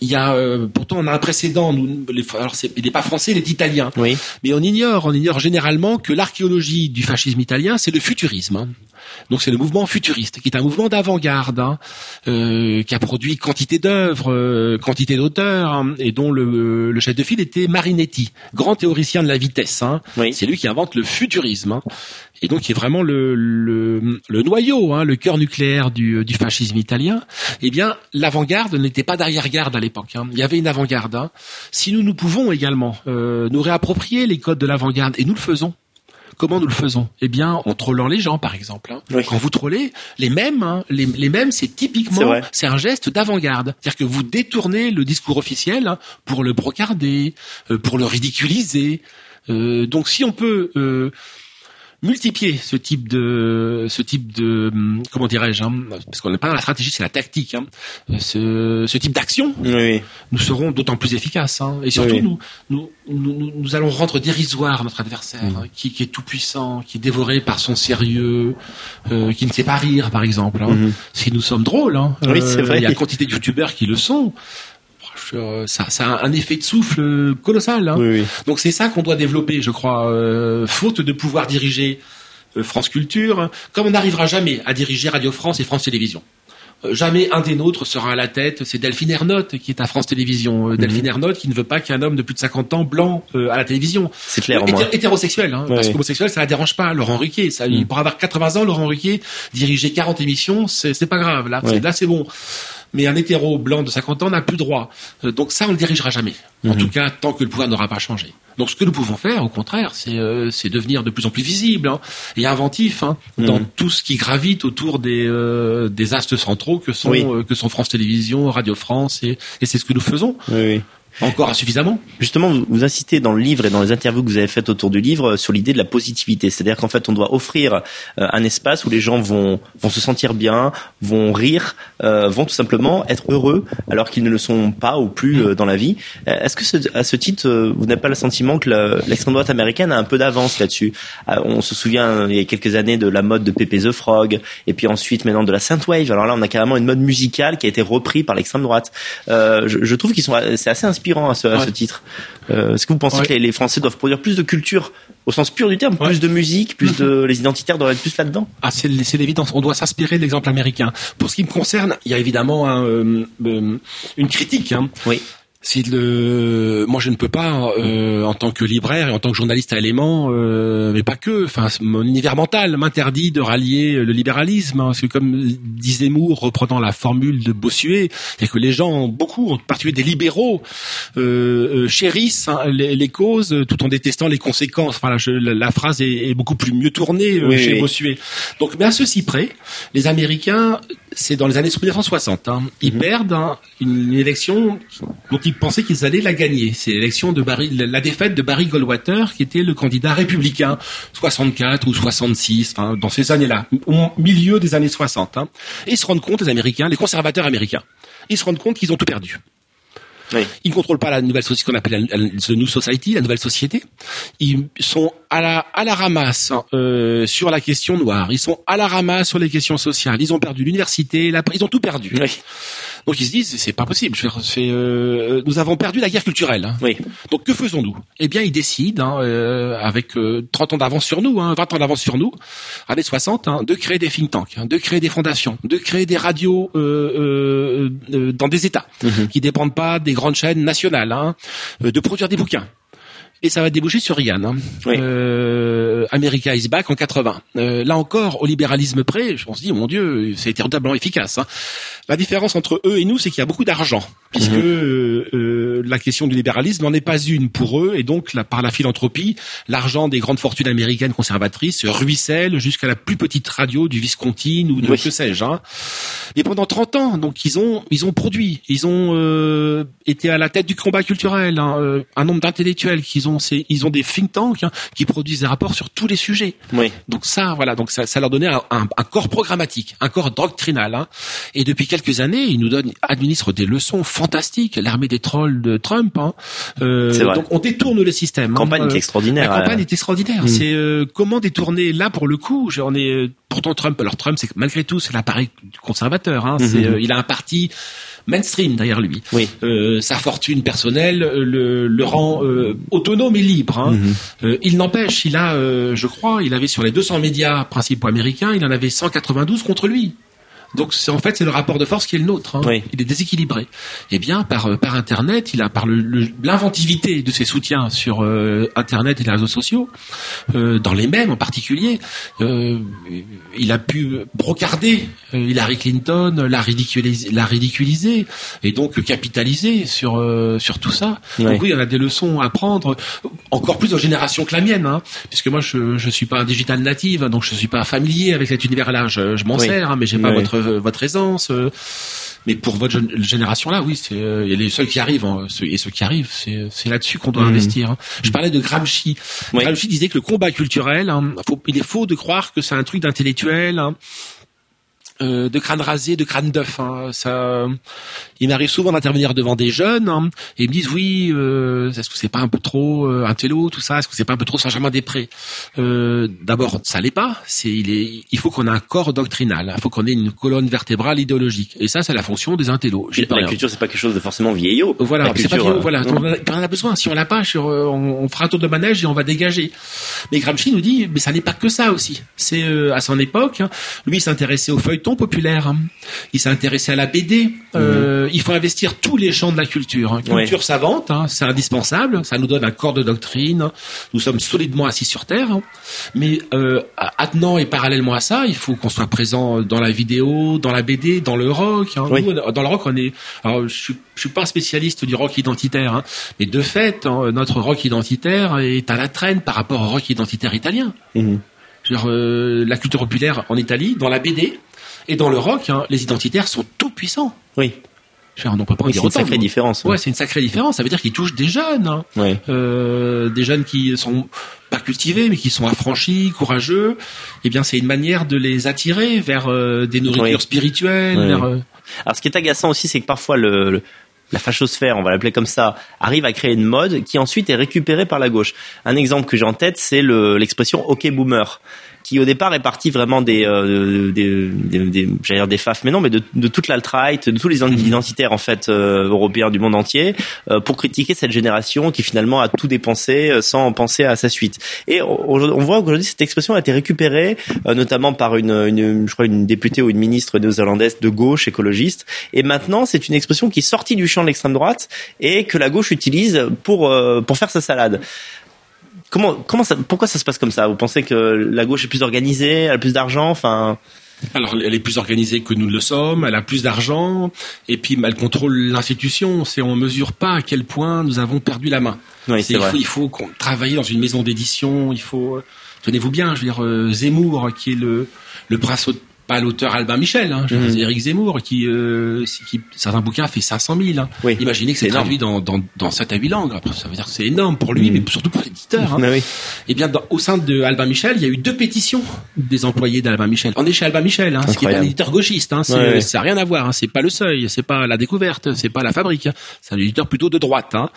Il y a euh, pourtant on a un précédent. Nous, les, alors il n'est pas français, il est italien. Oui. Mais on ignore, on ignore généralement que l'archéologie du fascisme italien, c'est le futurisme. Hein. Donc c'est le mouvement futuriste, qui est un mouvement d'avant-garde, hein, euh, qui a produit quantité d'œuvres, euh, quantité d'auteurs, hein, et dont le, chef de file était Marinetti, grand théoricien de la vitesse. Hein. C'est lui qui invente le futurisme, hein. et donc qui est vraiment le, le, le noyau, hein, le cœur nucléaire du, du fascisme italien. Eh bien, l'avant-garde n'était pas d'arrière-garde à l'époque. Hein. Il y avait une avant-garde. Si nous nous pouvons également euh, nous réapproprier les codes de l'avant-garde, et nous le faisons, Comment nous le faisons? Eh bien, en trollant les gens, par exemple. Hein. Quand vous trollez, les mêmes, hein, les, mêmes, c'est typiquement, c'est un geste d'avant-garde. C'est-à-dire que vous détournez le discours officiel hein, pour le brocarder, euh, pour le ridiculiser. Euh, donc, si on peut euh, multiplier ce type de ce type de comment dirais-je hein, parce qu'on n'est pas dans la stratégie c'est la tactique hein, ce, ce type d'action oui. nous serons d'autant plus efficaces hein, et surtout nous, nous, nous nous allons rendre dérisoire notre adversaire mm. qui, qui, est tout puissant qui est dévoré par son sérieux euh, qui ne sait pas rire par exemple hein. Mm-hmm. si nous sommes drôles hein, vrai. il y a quantité de youtubeurs qui le sont ça, ça a un effet de souffle colossal. Hein. Donc c'est ça qu'on doit développer, je crois. Euh, faute de pouvoir diriger euh, France Culture, comme on n'arrivera jamais à diriger Radio France et France Télévisions. Euh, jamais un des nôtres sera à la tête. C'est Delphine Ernotte qui est à France Télévisions. Mhm. Delphine Ernotte qui ne veut pas qu'un homme de plus de 50 ans blanc à la télévision. C'est clair. hétérosexuel, hein, parce qu'homosexuel ça la dérange pas. Laurent Ruquier, ça, il mhm. pourra avoir 80 ans. Laurent Ruquier diriger 40 émissions, c'est pas grave. Là, là c'est bon mais un hétéro blanc de 50 ans n'a plus droit. Euh, donc ça, on ne le dirigera jamais. En mhm. tout cas, tant que le pouvoir n'aura pas changé. Donc ce que nous pouvons faire, au contraire, c'est euh, devenir de plus en plus visible hein, et inventif hein, mhm. dans tout ce qui gravite autour des, euh, des astes centraux que sont, euh, que sont France Télévisions, Radio France, et, et c'est ce que nous faisons. Oui, encore insuffisamment. Justement, vous, vous, incitez dans le livre et dans les interviews que vous avez faites autour du livre sur l'idée de la positivité. C'est-à-dire qu'en fait, on doit offrir euh, un espace où les gens vont, vont se sentir bien, vont rire, euh, vont tout simplement être heureux alors qu'ils ne le sont pas ou plus euh, dans la vie. Est-ce que à ce titre, vous n'avez pas le sentiment que l'extrême droite américaine a un peu d'avance là-dessus? On se souvient il y a quelques années de la mode de Pepe the Frog et puis ensuite maintenant de la synthwave. Alors là, on a carrément une mode musicale qui a été reprise par l'extrême droite. je, je trouve qu'ils sont c'est assez inspirant à ce, titre. Euh, est-ce que vous pensez que les, Français doivent produire plus de culture au sens pur du terme, plus de musique, plus de les identitaires doivent être plus là-dedans? Ah, c'est l'évidence. On doit s'inspirer de l'exemple américain. Pour ce qui me concerne, il y a évidemment euh, euh, une critique. Hein. Oui si le, moi je ne peux pas euh, en tant que libraire et en tant que journaliste à éléments, euh, mais pas que. Enfin, mon univers mental m'interdit de rallier le libéralisme, hein, parce que comme disait Moore, reprenant la formule de Bossuet, c'est que les gens, beaucoup, en particulier des libéraux, euh, euh chérissent hein, les, causes tout en détestant les conséquences. Enfin, la, la phrase est, est, beaucoup plus mieux tournée euh, chez Bossuet. Donc, mais à ceci près, les Américains c'est dans les années 1960. Hein. Ils mhm. perdent hein, une, élection dont ils pensaient qu'ils allaient la gagner. C'est l'élection de Barry, la défaite de Barry Goldwater, qui était le candidat républicain, 64 ou 66, hein, dans ces années-là, au milieu des années 60. Hein. Et ils se rendent compte, les Américains, les conservateurs américains, ils se rendent compte qu'ils ont tout perdu. Oui. Ils ne contrôlent pas la nouvelle société qu'on appelle la, the new society, la nouvelle société. Ils sont à la à la ramasse euh, sur la question noire. Ils sont à la ramasse sur les questions sociales. Ils ont perdu l'université, ils ont tout perdu. Oui. Donc ils se disent c'est pas possible. Euh, nous avons perdu la guerre culturelle. Hein. Oui. Donc que faisons-nous? Eh bien ils décident hein, euh, avec 30 ans d'avance sur nous, hein, 20 ans d'avance sur nous, années 60, hein, de créer des think tanks, hein, de créer des fondations, de créer des radios dans des États mhm. qui dépendent pas des grandes chaînes nationales, hein, euh, de produire des bouquins. Et ça va déboucher sur Yann. Hein. Euh, America is back en 80. Euh, là encore, au libéralisme près, on se dit, mon Dieu, c'est terriblement efficace. Hein. La différence entre eux et nous, c'est qu'il y a beaucoup d'argent, puisque euh, euh, la question du libéralisme n'en est pas une pour eux, et donc par la philanthropie, l'argent des grandes fortunes américaines conservatrices ruisselle jusqu'à la plus petite radio du Visconti ou de que sais-je. Hein. Et pendant 30 ans, donc ils ont ils ont produit, ils ont euh, été à la tête du combat culturel, hein, un nombre d'intellectuels qu'ils ont ils ont des think tanks hein, qui produisent des rapports sur tous les sujets. Oui. Donc ça, voilà, donc ça, ça leur donnait un, un, corps programmatique, un corps doctrinal. Hein. Et depuis quelques années, ils nous donnent, administrent des leçons fantastiques. L'armée des trolls de Trump. Hein. Euh, donc on détourne le système. La campagne hein. est extraordinaire. La campagne est extraordinaire. Mm. C'est euh, comment détourner là pour le coup? J'en ai euh, pourtant Trump. Alors Trump, c'est malgré tout, c'est l'appareil conservateur. Hein. Mm-hmm. C'est, il a un parti mainstream derrière lui. Oui. Euh, sa fortune personnelle le, le rend euh, autonome et libre. Hein. Mhm. Euh, il n'empêche, il a, je crois, il avait sur les 200 médias principaux américains, il en avait 192 contre lui. Donc c'est en fait c'est le rapport de force qui est le nôtre. Hein. Il est déséquilibré. Eh bien par euh, par internet, il a par l'inventivité de ses soutiens sur euh, internet et les réseaux sociaux, euh, dans les mêmes en particulier, euh, il a pu brocarder Hillary Clinton, la ridiculiser, la ridiculiser et donc capitaliser sur sur tout ça. Donc oui, il y en a des leçons à prendre, encore plus aux générations que la mienne, hein, puisque moi je je suis pas un digital native, donc je suis pas familier avec cet univers-là. Je, je m'en sers, hein, mais j'ai pas votre euh, votre aisance. Euh, mais pour votre génération là, oui, c'est euh, il y a les seuls qui arrivent hein, et ceux qui arrivent, c'est c'est là-dessus qu'on doit mmh. investir. Hein. Je parlais de Gramsci. Gramsci disait que le combat culturel, hein, il est faux de croire que c'est un truc d'intellectuel. Euh, de crâne rasé, de crâne d'œuf. Hein. Ça, il m'arrive souvent d'intervenir devant des jeunes hein, et ils me disent oui, euh, est-ce que c'est pas un peu trop euh, un télo, tout ça? Est-ce que c'est pas un peu trop Saint-Germain-des-Prés euh, D'abord, ça l'est pas. C'est il est, il faut qu'on ait un corps doctrinal. Il faut qu'on ait une colonne vertébrale idéologique. Et ça, c'est la fonction des intellos. La culture, c'est pas quelque chose de forcément vieillot. Voilà, c'est pas vieillot, voilà. On, en a besoin. Si on l'a pas, on, on, fera un tour de manège et on va dégager. Mais Gramsci nous dit, mais ça n'est pas que ça aussi. C'est à son époque, hein, lui, s'intéressait aux feuilletons populaire. Il s'est intéressé à la BD. Euh, mhm. il faut investir tous les champs de la culture. Hein. Culture savante, hein, c'est indispensable. Ça nous donne un corps de doctrine. Nous sommes solidement assis sur terre. Hein. Mais euh, attenant et parallèlement à ça, il faut qu'on soit présent dans la vidéo, dans la BD, dans le rock. Hein. dans le rock, on est. Alors, je suis, je suis pas un spécialiste du rock identitaire, mais de fait, notre rock identitaire est à la traîne par rapport au rock identitaire italien. Mhm. Euh, la culture populaire en Italie, dans la BD, et dans le rock, hein, les identitaires sont tout puissants. Oui. on peut pas c'est une sacrée différence. Ouais, c'est une sacrée différence. Ça veut dire qu'ils touchent des jeunes, hein. euh, des jeunes qui sont pas cultivés, mais qui sont affranchis, courageux. Eh bien, c'est une manière de les attirer vers euh, des nourritures spirituelles. Euh, Alors, ce qui est agaçant aussi, c'est que parfois le, la fachosphère, on va l'appeler comme ça, arrive à créer une mode qui ensuite est récupérée par la gauche. Un exemple que j'ai en tête, c'est l'expression OK boomer qui au départ est parti vraiment des, euh, des, des, des j'allais dire des FAF, mais non, mais de, toute l'alt-right, de tous les identitaires en fait euh, européens du monde entier, euh, pour critiquer cette génération qui finalement a tout dépensé euh, sans penser à sa suite. Et on, voit qu'aujourd'hui cette expression a été récupérée, notamment par une, une, je crois une députée ou une ministre néo-zélandaise de gauche écologiste, et maintenant c'est une expression qui est sortie du champ de l'extrême droite et que la gauche utilise pour pour faire sa salade. Comment, comment ça, pourquoi ça se passe comme ça? Vous pensez que la gauche est plus organisée, elle a plus d'argent, enfin? Alors, elle est plus organisée que nous le sommes, elle a plus d'argent, et puis elle contrôle l'institution. C'est on mesure pas à quel point nous avons perdu la main. Oui, c'est vrai. il faut, qu'on travaille dans une maison d'édition. Il faut, tenez-vous bien, je veux dire euh, Zemmour, qui est le le bras pas l'auteur Albin Michel, hein, mmh. Eric Zemmour, qui, euh, qui certains bouquins fait 500 000. Hein. Oui. Imaginez que c'est traduit dans, dans, dans 7 à 8 langues. Après, ça veut dire que c'est énorme pour lui, mmh. mais surtout pour l'éditeur. Hein. oui. Et eh bien, dans, au sein de Albin Michel, il y a eu deux pétitions des employés d'Albin Michel. On est chez Albin Michel, hein, ce qui est un éditeur gauchiste. Hein, c'est, ça n'a rien à voir. Hein, c'est pas le seuil, c'est pas la découverte, c'est pas la fabrique. Hein. C'est un éditeur plutôt de droite. Hein.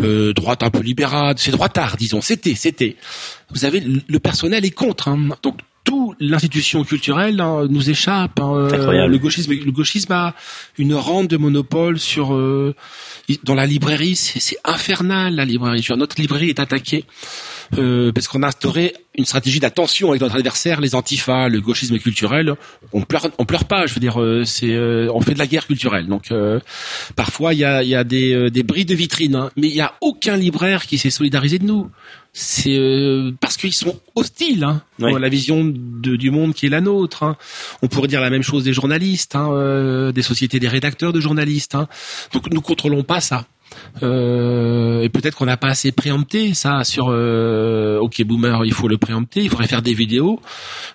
Euh, droite un peu libérale, c'est droitard, disons. C'était, c'était. Vous avez le personnel est contre. Hein. Donc tout l'institution culturelle hein, nous échappe. Hein, euh, le gauchisme, le gauchisme a une rente de monopole sur euh, dans la librairie. C'est infernal la librairie. Notre librairie est attaquée euh, parce qu'on a instauré une stratégie d'attention avec notre adversaire, les antifas, le gauchisme culturel. On pleure, on pleure pas. Je veux dire, euh, c'est, euh, on fait de la guerre culturelle. Donc euh, parfois il y a, y a des, des bris de vitrine, hein. mais il y a aucun libraire qui s'est solidarisé de nous. C'est parce qu'ils sont hostiles hein, à la vision de, du monde qui est la nôtre. Hein. On pourrait dire la même chose des journalistes, hein, des sociétés des rédacteurs de journalistes. Hein. Donc nous contrôlons pas ça. Euh, et peut-être qu'on n'a pas assez préempté ça sur euh, OK Boomer, il faut le préempter, il faudrait faire des vidéos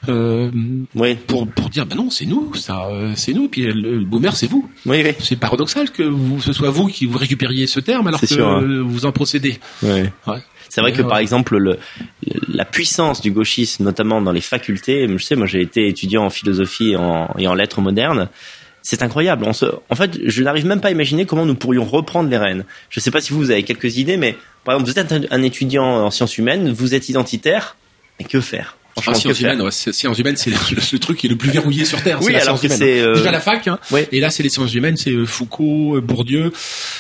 euh, oui. pour pour dire ben non, c'est nous, ça euh, c'est nous puis le, Boomer c'est vous. Oui, oui. C'est paradoxal que vous, ce soit vous qui vous récupériez ce terme alors que sûr, hein. vous en procédez. Ouais. C'est vrai que par exemple le, la puissance du gauchisme, notamment dans les facultés, je sais, moi j'ai été étudiant en philosophie et en, et en lettres modernes, c'est incroyable. en fait, je n'arrive même pas à imaginer comment nous pourrions reprendre les rênes. Je ne sais pas si vous, avez quelques idées, mais par exemple, vous êtes un étudiant en sciences humaines, vous êtes identitaire, mais que faire? Franchement, sciences humaines, sciences humaines, c'est le, truc qui est le plus verrouillé sur Terre. Oui, alors que c'est euh... déjà la fac. Hein. Et là, c'est les sciences humaines, c'est euh, Foucault, euh, Bourdieu,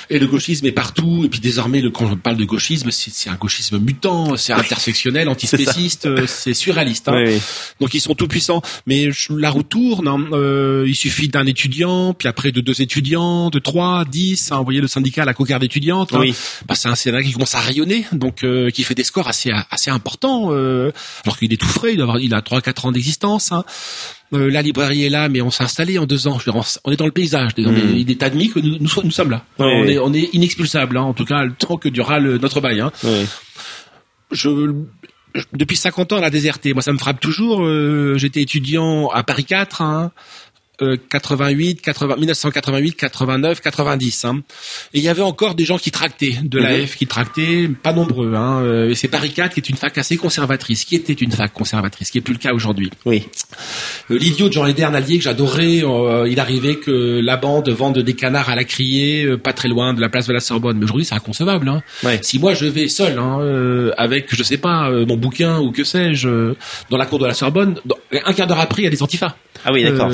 et le gauchisme est partout. Et puis désormais, le, quand on parle de gauchisme, c'est un gauchisme mutant, c'est intersectionnel, antispéciste, euh, c'est surréaliste. Hein. Oui, Donc ils sont tout puissants. Mais la roue tourne. Hein. Euh, il suffit d'un étudiant, puis après de deux étudiants, de trois, dix. Hein. Vous voyez le syndicat, la cocarde étudiante. Hein. Oui. Bah, c'est un syndicat qui commence à rayonner, donc qui fait des scores assez assez importants, alors qu'il est tout frais il, a 3-4 ans d'existence. Hein. Euh, la librairie est là, mais on s'est installé en deux ans. on est dans le paysage. Hmm. Il est admis que nous, nous, sommes là. On, est, on est inexpulsable, hein, en tout cas, le temps que durera notre bail. Hein. Je, depuis 50 ans, elle a déserté. Moi, ça me frappe toujours. Euh, j'étais étudiant à Paris 4, 88, 80, 1988, 89, 90. Hein. Et il y avait encore des gens qui tractaient, de la mhm. F qui tractaient, pas nombreux. Hein. Euh, et c'est Paris 4 qui est une fac assez conservatrice, qui était une fac conservatrice, qui est plus le cas aujourd'hui. Oui. Euh, L'idiot de Jean-Léder Nallier que j'adorais, euh, il arrivait que la bande vende des canards à la criée, pas très loin de la place de la Sorbonne. Mais aujourd'hui, c'est inconcevable. Hein. Si moi je vais seul, hein, avec, je sais pas, mon bouquin ou que sais-je, dans la cour de la Sorbonne, un quart d'heure après, il y a des antifas. Ah oui, d'accord.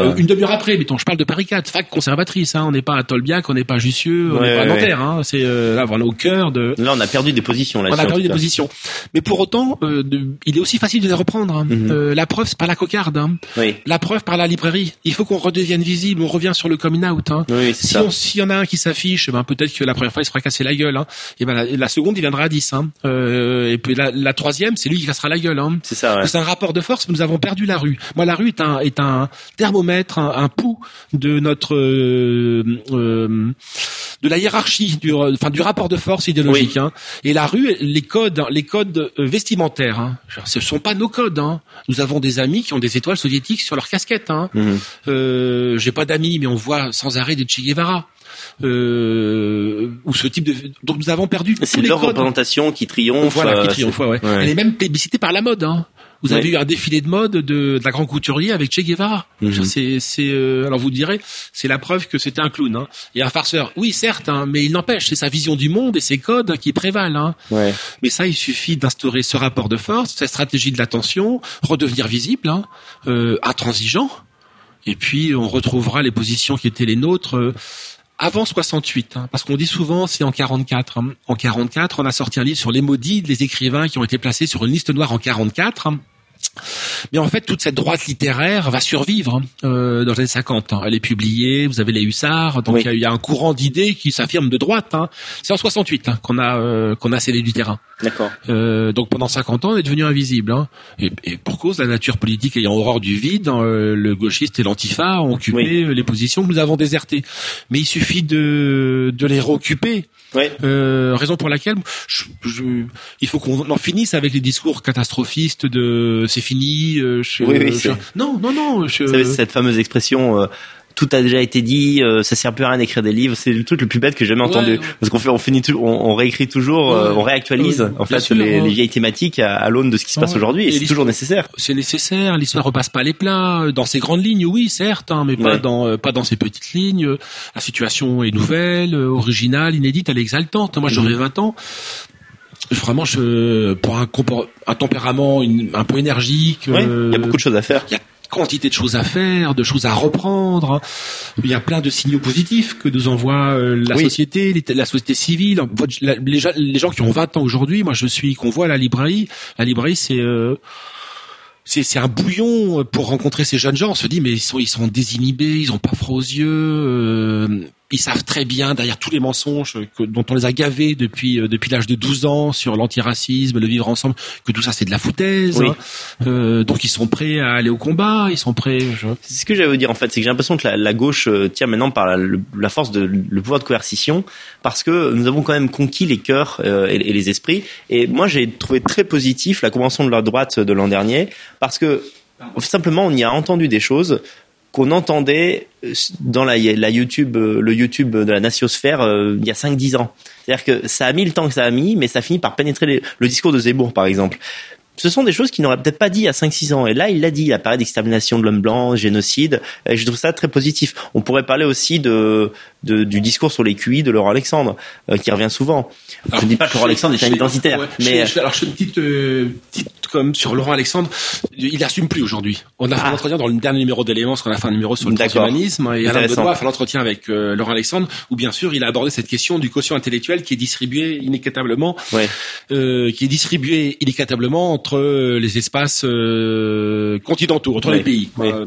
Euh, une demi-heure après, mettons, je parle de Paris 4, fac conservatrice. Hein, on n'est pas à Tolbiac, on n'est pas à Jussieu, on n'est pas à Nanterre. Hein, c'est euh, là vraiment au cœur de. Là, on a perdu des positions. Là, on a perdu des positions. Mais pour autant, euh, il est aussi facile de les reprendre. Hein. Mhm. la preuve, c'est par la cocarde. Hein. Oui. La preuve par la librairie. Il faut qu'on redevienne visible. On revient sur le coming out. Hein. Oui, si on, s'il y en a un qui s'affiche, eh ben peut-être que la première fois il se fera casser la gueule. Hein. Et ben la, seconde, il viendra à 10. Hein. et puis la, la troisième, c'est lui qui cassera la gueule. Hein. C'est ça. Ouais. C'est un rapport de force. Nous avons perdu la rue. Moi, la rue est un est un thermomètre, un, pouls de notre euh, euh, de la hiérarchie, du, enfin du rapport de force idéologique. Hein. Et la rue, les codes, les codes vestimentaires, hein. ce sont pas nos codes. Hein. Nous avons des amis qui ont des étoiles soviétiques sur leur casquette. Hein. Euh, J'ai pas d'amis, mais on voit sans arrêt des Che Guevara. Euh, ou ce type de donc nous avons perdu c'est leur représentation qui triomphe voilà qui triomphe ouais. elle est même plébiscitée par la mode hein. Vous avez eu un défilé de mode de, de, la grande couturier avec Che Guevara. Mhm. C'est, c'est, euh, alors vous direz, c'est la preuve que c'était un clown hein. et un farceur. Oui, certes, hein, mais il n'empêche, c'est sa vision du monde et ses codes qui prévalent. Hein. Ouais. Mais ça, il suffit d'instaurer ce rapport de force, cette stratégie de l'attention, redevenir visible, hein, euh, intransigeant, et puis on retrouvera les positions qui étaient les nôtres. Euh, avant 68, hein, parce qu'on dit souvent c'est en 44. Hein. En 44, on a sorti un livre sur les maudits, les écrivains qui ont été placés sur une liste noire en 44. Mais en fait, toute cette droite littéraire va survivre hein, euh, dans les années 50. Hein. Elle est publiée, vous avez les hussards, donc il y, a un courant d'idées qui s'affirme de droite. Hein. C'est en 68 hein, qu'on a euh, qu'on a scellé du terrain. D'accord. Euh, donc pendant 50 ans, on est devenu invisible. Hein. Et, et, pour cause, la nature politique ayant horreur du vide, euh, le gauchiste et l'antifa ont occupé les positions que nous avons désertées. Mais il suffit de de les réoccuper. Euh, raison pour laquelle je, je, il faut qu'on en finisse avec les discours catastrophistes de c'est fini. Euh, je, oui, oui, non, non, non. Je... Vous savez, cette fameuse expression. Euh, tout a déjà été dit, euh, ça sert plus à rien d'écrire des livres, c'est le truc le plus bête que j'ai jamais entendu. Parce qu'on fait, on finit, on, on réécrit toujours, euh, on réactualise en fait les, les, vieilles thématiques à, l'aune de ce qui se passe aujourd'hui, et, c'est toujours nécessaire. C'est nécessaire. L'histoire repasse pas les plats. Dans ces grandes lignes, oui, certes, hein, mais pas dans pas dans ces petites lignes. La situation est nouvelle, originale, inédite, elle est exaltante. Moi, j'aurais 20 ans vraiment je pour un, un tempérament un peu énergique il y a beaucoup de choses à faire il y a quantité de choses à faire, de choses à reprendre. Il y a plein de signaux positifs que nous envoie euh, la société, la société civile. Les, les gens qui ont 20 ans aujourd'hui, moi je suis qu'on voit à la librairie. La librairie, c'est euh, c'est un bouillon pour rencontrer ces jeunes gens. On se dit mais ils sont ils sont désinhibés, ils ont pas froid aux yeux. Euh, ils savent très bien derrière tous les mensonges que, dont on les a gavés depuis euh, depuis l'âge de 12 ans sur l'antiracisme, le vivre ensemble, que tout ça c'est de la foutaise. Hein. Euh, donc ils sont prêts à aller au combat, ils sont prêts. Je... C'est ce que j'allais vous dire en fait, c'est que j'ai l'impression que la, la, gauche euh, tient maintenant par la, la, force de le pouvoir de coercition, parce que nous avons quand même conquis les cœurs euh, et, et, les esprits. Et moi j'ai trouvé très positif la convention de la droite de l'an dernier, parce que simplement on y a entendu des choses qu'on entendait euh, dans la, YouTube, euh, le YouTube de la Natiosphère euh, il y a 5-10 ans. C'est-à-dire que ça a mis le temps que ça a mis, mais ça finit par pénétrer le discours de Zemmour, par exemple. Ce sont des choses qu'il n'aurait peut-être pas dit il y a 5-6 ans. Et là, il l'a dit, il a parlé d'extermination de l'homme blanc, génocide. Et je trouve ça très positif. On pourrait parler aussi de, de du discours sur les QI de Laurent Alexandre, qui revient souvent. je ne dis pas que Laurent Alexandre est un identitaire. mais... Je, alors, je fais une petite, petite comme sur Laurent Alexandre, il assume plus aujourd'hui. On a fait ah. l'entretien dans le dernier numéro d'éléments, parce qu'on a fait un numéro sur le transhumanisme, et Alain Benoît a fait l'entretien avec euh, Laurent Alexandre, où bien sûr il a abordé cette question du quotient intellectuel qui est distribué inéquitablement, euh, qui est distribué inéquitablement entre les espaces euh, continentaux, entre les pays, euh,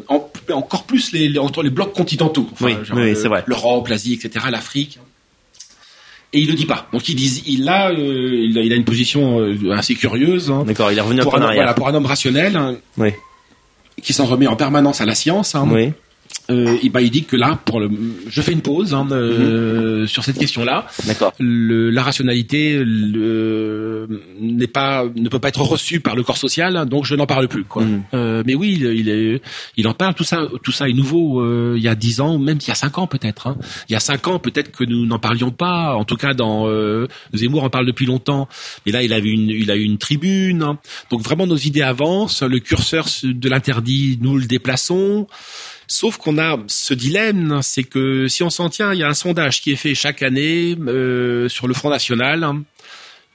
encore plus les, entre les blocs continentaux, enfin, l'Europe, l'Asie, etc., l'Afrique et il le dit pas. Donc il dit, il a, euh, il a, il a une position euh, assez curieuse. Hein, D'accord, il est revenu pour un, Voilà, pour un homme rationnel, hein, oui. qui s'en remet en permanence à la science. Hein, oui euh, et bah, il dit que là, pour le, je fais une pause hein, euh, mhm. sur cette question-là. La rationalité n'est pas, ne peut pas être reçue par le corps social, donc je n'en parle plus. Quoi. Mhm. Euh, mais oui, il, il, est, il en parle. Tout ça, tout ça est nouveau. Euh, il y a dix ans, même il y a cinq ans peut-être. Hein. Il y a cinq ans, peut-être que nous n'en parlions pas. En tout cas, dans euh, Zemmour en parle depuis longtemps. Mais là, il a eu une, il a eu une tribune. Hein. Donc vraiment, nos idées avancent. Le curseur de l'interdit, nous le déplaçons. Sauf qu'on a ce dilemme, c'est que si on s'en tient, il y a un sondage qui est fait chaque année euh, sur le Front National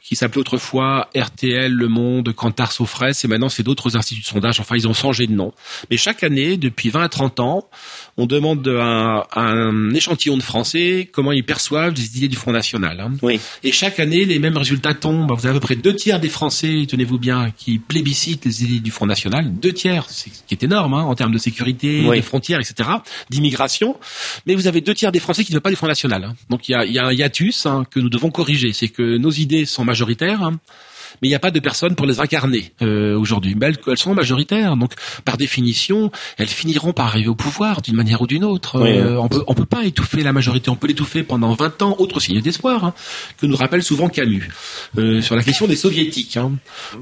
qui s'appelait autrefois RTL, Le Monde, Cantar Sofres, et maintenant c'est d'autres instituts de sondage. Enfin, ils ont changé de nom. Mais chaque année, depuis 20 à 30 ans, on demande à un, échantillon de Français comment ils perçoivent les idées du Front National. Hein. Oui. Et chaque année, les mêmes résultats tombent. Vous avez à peu près deux tiers des Français, tenez-vous bien, qui plébiscitent les idées du Front National. Deux tiers, ce qui est énorme hein, en termes de sécurité, des frontières, etc., d'immigration. Mais vous avez deux tiers des Français qui ne veulent pas du Front National. Hein. Donc il y a, y a, un hiatus hein, que nous devons corriger. C'est que nos idées sont majoritaires majoritaires, hein. mais il n'y a pas de personnes pour les incarner euh, aujourd'hui. Mais elles, sont majoritaires, donc par définition, elles finiront par arriver au pouvoir d'une manière ou d'une autre. Euh, on peut on peut pas étouffer la majorité, on peut l'étouffer pendant 20 ans. Autre signe d'espoir hein, que nous rappelle souvent Camus euh, sur la question des soviétiques. Hein.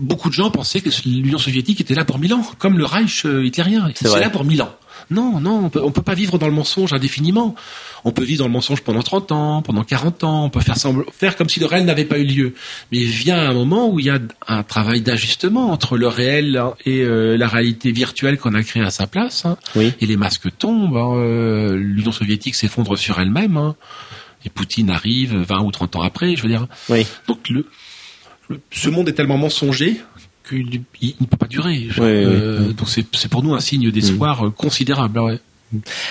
Beaucoup de gens pensaient que l'Union soviétique était là pour mille ans, comme le Reich hitlérien. C'est là pour mille ans. Non, non, on peut, peut pas vivre dans le mensonge indéfiniment. On peut vivre dans le mensonge pendant 30 ans, pendant 40 ans, on peut faire, faire comme si le réel n'avait pas eu lieu. Mais il vient un moment où il y a un travail d'ajustement entre le réel et euh, la réalité virtuelle qu'on a créée à sa place. Hein. Et les masques tombent. Hein. Euh, L'Union soviétique s'effondre sur elle-même. Hein. Et Poutine arrive 20 ou 30 ans après, je veux dire. Donc le, ce monde est tellement mensonger qu'il ne peut pas durer. Euh, donc c'est pour nous un signe d'espoir mm. considérable. Ouais.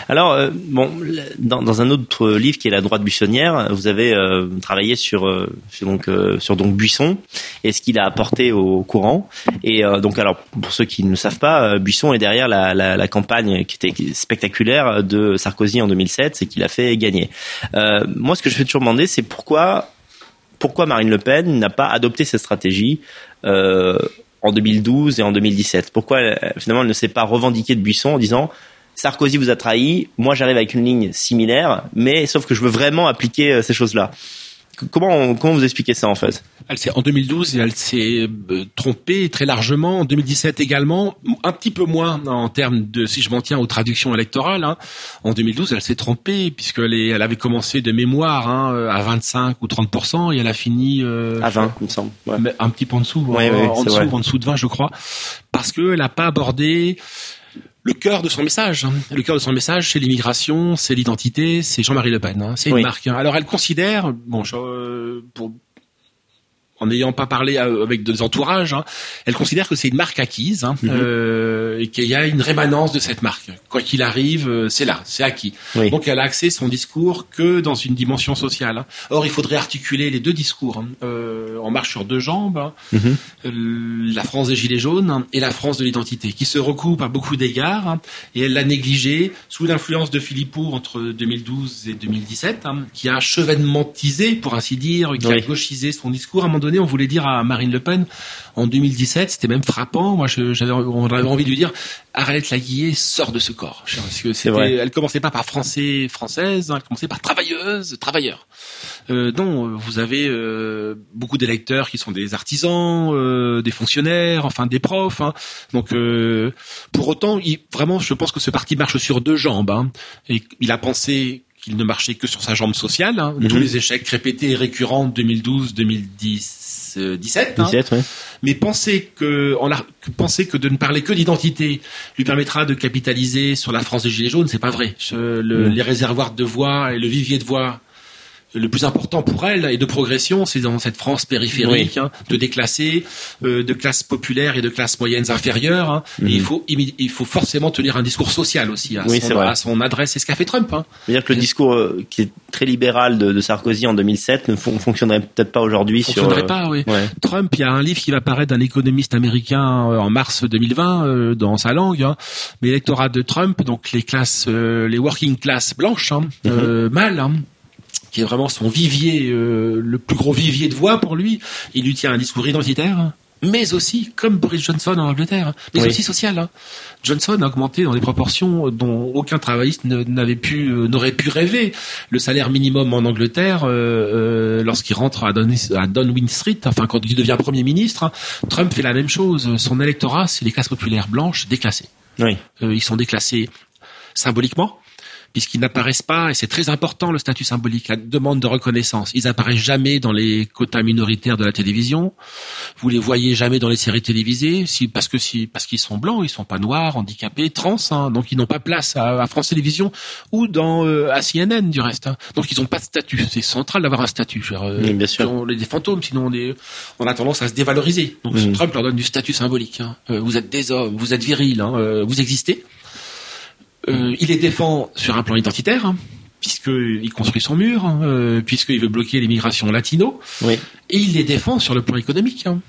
Alors euh, bon, dans, dans, un autre livre qui est La droite buissonnière, vous avez euh, travaillé sur, sur donc sur donc Buisson et ce qu'il a apporté au courant. Et donc alors pour ceux qui ne le savent pas, Buisson est derrière la, la, la, campagne qui était spectaculaire de Sarkozy en 2007, c'est qu'il a fait gagner. moi, ce que je fais toujours demander, c'est pourquoi pourquoi Marine Le Pen n'a pas adopté cette stratégie euh, en 2012 et en 2017 Pourquoi finalement elle ne s'est pas revendiquée de Buisson en disant Sarkozy vous a trahi, moi j'arrive avec une ligne similaire, mais sauf que je veux vraiment appliquer euh, ces choses-là. Comment, comment vous expliquez ça en fait? Elle En 2012, elle s'est euh, trompée très largement. En 2017 également, un petit peu moins en termes de, si je m'en tiens aux traductions électorales. Hein. En 2012, elle s'est trompée puisqu'elle elle avait commencé de mémoire hein, à 25 ou 30% et elle a fini euh, à 20, il me semble. Un petit peu en dessous, ouais, en, dessous, en dessous de 20, je crois, parce qu'elle n'a pas abordé le cœur de son message. Hein. Le cœur de son message, c'est l'immigration, c'est l'identité, c'est Jean-Marie Le Pen. Hein. C'est une marque. Hein. Alors elle considère, bon, je, pour en n'ayant pas parlé avec des entourages, hein, elle considère que c'est une marque acquise hein, mhm. euh, et qu'il y a une rémanence de cette marque. Quoi qu'il arrive, euh, c'est là, c'est acquis. Donc elle a axé son discours que dans une dimension sociale. Hein. Or, il faudrait articuler les deux discours. Hein. Euh, en marche sur deux jambes, mhm. euh, la France des Gilets jaunes et la France de l'identité, qui se recoupent à beaucoup d'égards, et elle l'a négligé sous l'influence de Philippot entre 2012 et 2017, qui a chevènementisé, pour ainsi dire, qui a gauchisé son discours à on voulait dire à Marine Le Pen en 2017, c'était même frappant. Moi, j'avais, on avait envie de lui dire Arlette Laguillet sort de ce corps. Parce que c'était, elle commençait pas par français, française, hein, elle commençait par travailleuse, travailleur. Euh, non, vous avez euh, beaucoup d'électeurs qui sont des artisans, euh, des fonctionnaires, enfin des profs. Hein. Donc, euh, pour autant, il, vraiment, je pense que ce parti marche sur deux jambes. Hein. et il a pensé qu'il ne marchait que sur sa jambe sociale. Hein. Tous mhm. les échecs répétés et récurrents 2012, 2010, 17. Mais penser que, penser de ne parler que d'identité lui permettra de capitaliser sur la France des Gilets jaunes, c'est pas vrai. Mhm. Les réservoirs de voix et le vivier de voix le plus important pour elle et de progression, c'est dans cette France périphérique, hein, de déclassés, euh, de classes populaires et de classes moyennes inférieures. Hein. et il mhm. faut il faut forcément tenir un discours social aussi à, son, à son, adresse. C'est ce qu'a fait Trump. Hein. dire que le discours euh, qui est très libéral de, de Sarkozy en 2007 ne fonctionnerait peut-être pas aujourd'hui. Fonctionnerait sur, pas, oui. Ouais. Trump, il y a un livre qui va paraître d'un économiste américain euh, en mars 2020 euh, dans sa langue. Hein. Mais l'électorat de Trump, donc les classes, les working class blanches, hein, mhm. mal. Qui est vraiment son vivier, euh, le plus gros vivier de voix pour lui. Il lui tient un discours identitaire, mais aussi, comme Boris Johnson en Angleterre, mais aussi social. Hein. Johnson a augmenté dans des proportions dont aucun travailliste n'avait pu, euh, n'aurait pu rêver. Le salaire minimum en Angleterre, euh, lorsqu'il rentre à, Downing Street, enfin quand il devient Premier ministre, hein, Trump fait la même chose. Son électorat, c'est les classes populaires blanches déclassées. Oui. ils sont déclassés symboliquement, puisqu'ils n'apparaissent pas, et c'est très important le statut symbolique, la demande de reconnaissance. Ils apparaissent jamais dans les quotas minoritaires de la télévision. Vous les voyez jamais dans les séries télévisées, si, parce que si, parce qu'ils sont blancs, ils sont pas noirs, handicapés, trans, hein, donc ils n'ont pas place à, France Télévisions ou dans euh, à CNN du reste. Hein. Donc ils n'ont pas de statut. C'est central d'avoir un statut. Euh, bien sûr. On est des fantômes, sinon on, est, on a tendance à se dévaloriser. Donc mm. Trump leur donne du statut symbolique. Hein. Euh, vous êtes des hommes, vous êtes virils, hein, euh, vous existez. Euh, il les défend sur un plan identitaire, hein, puisqu'il construit son mur, hein, euh, puisqu'il veut bloquer l'immigration latino. Oui. Et il les défend sur le plan économique. Hein,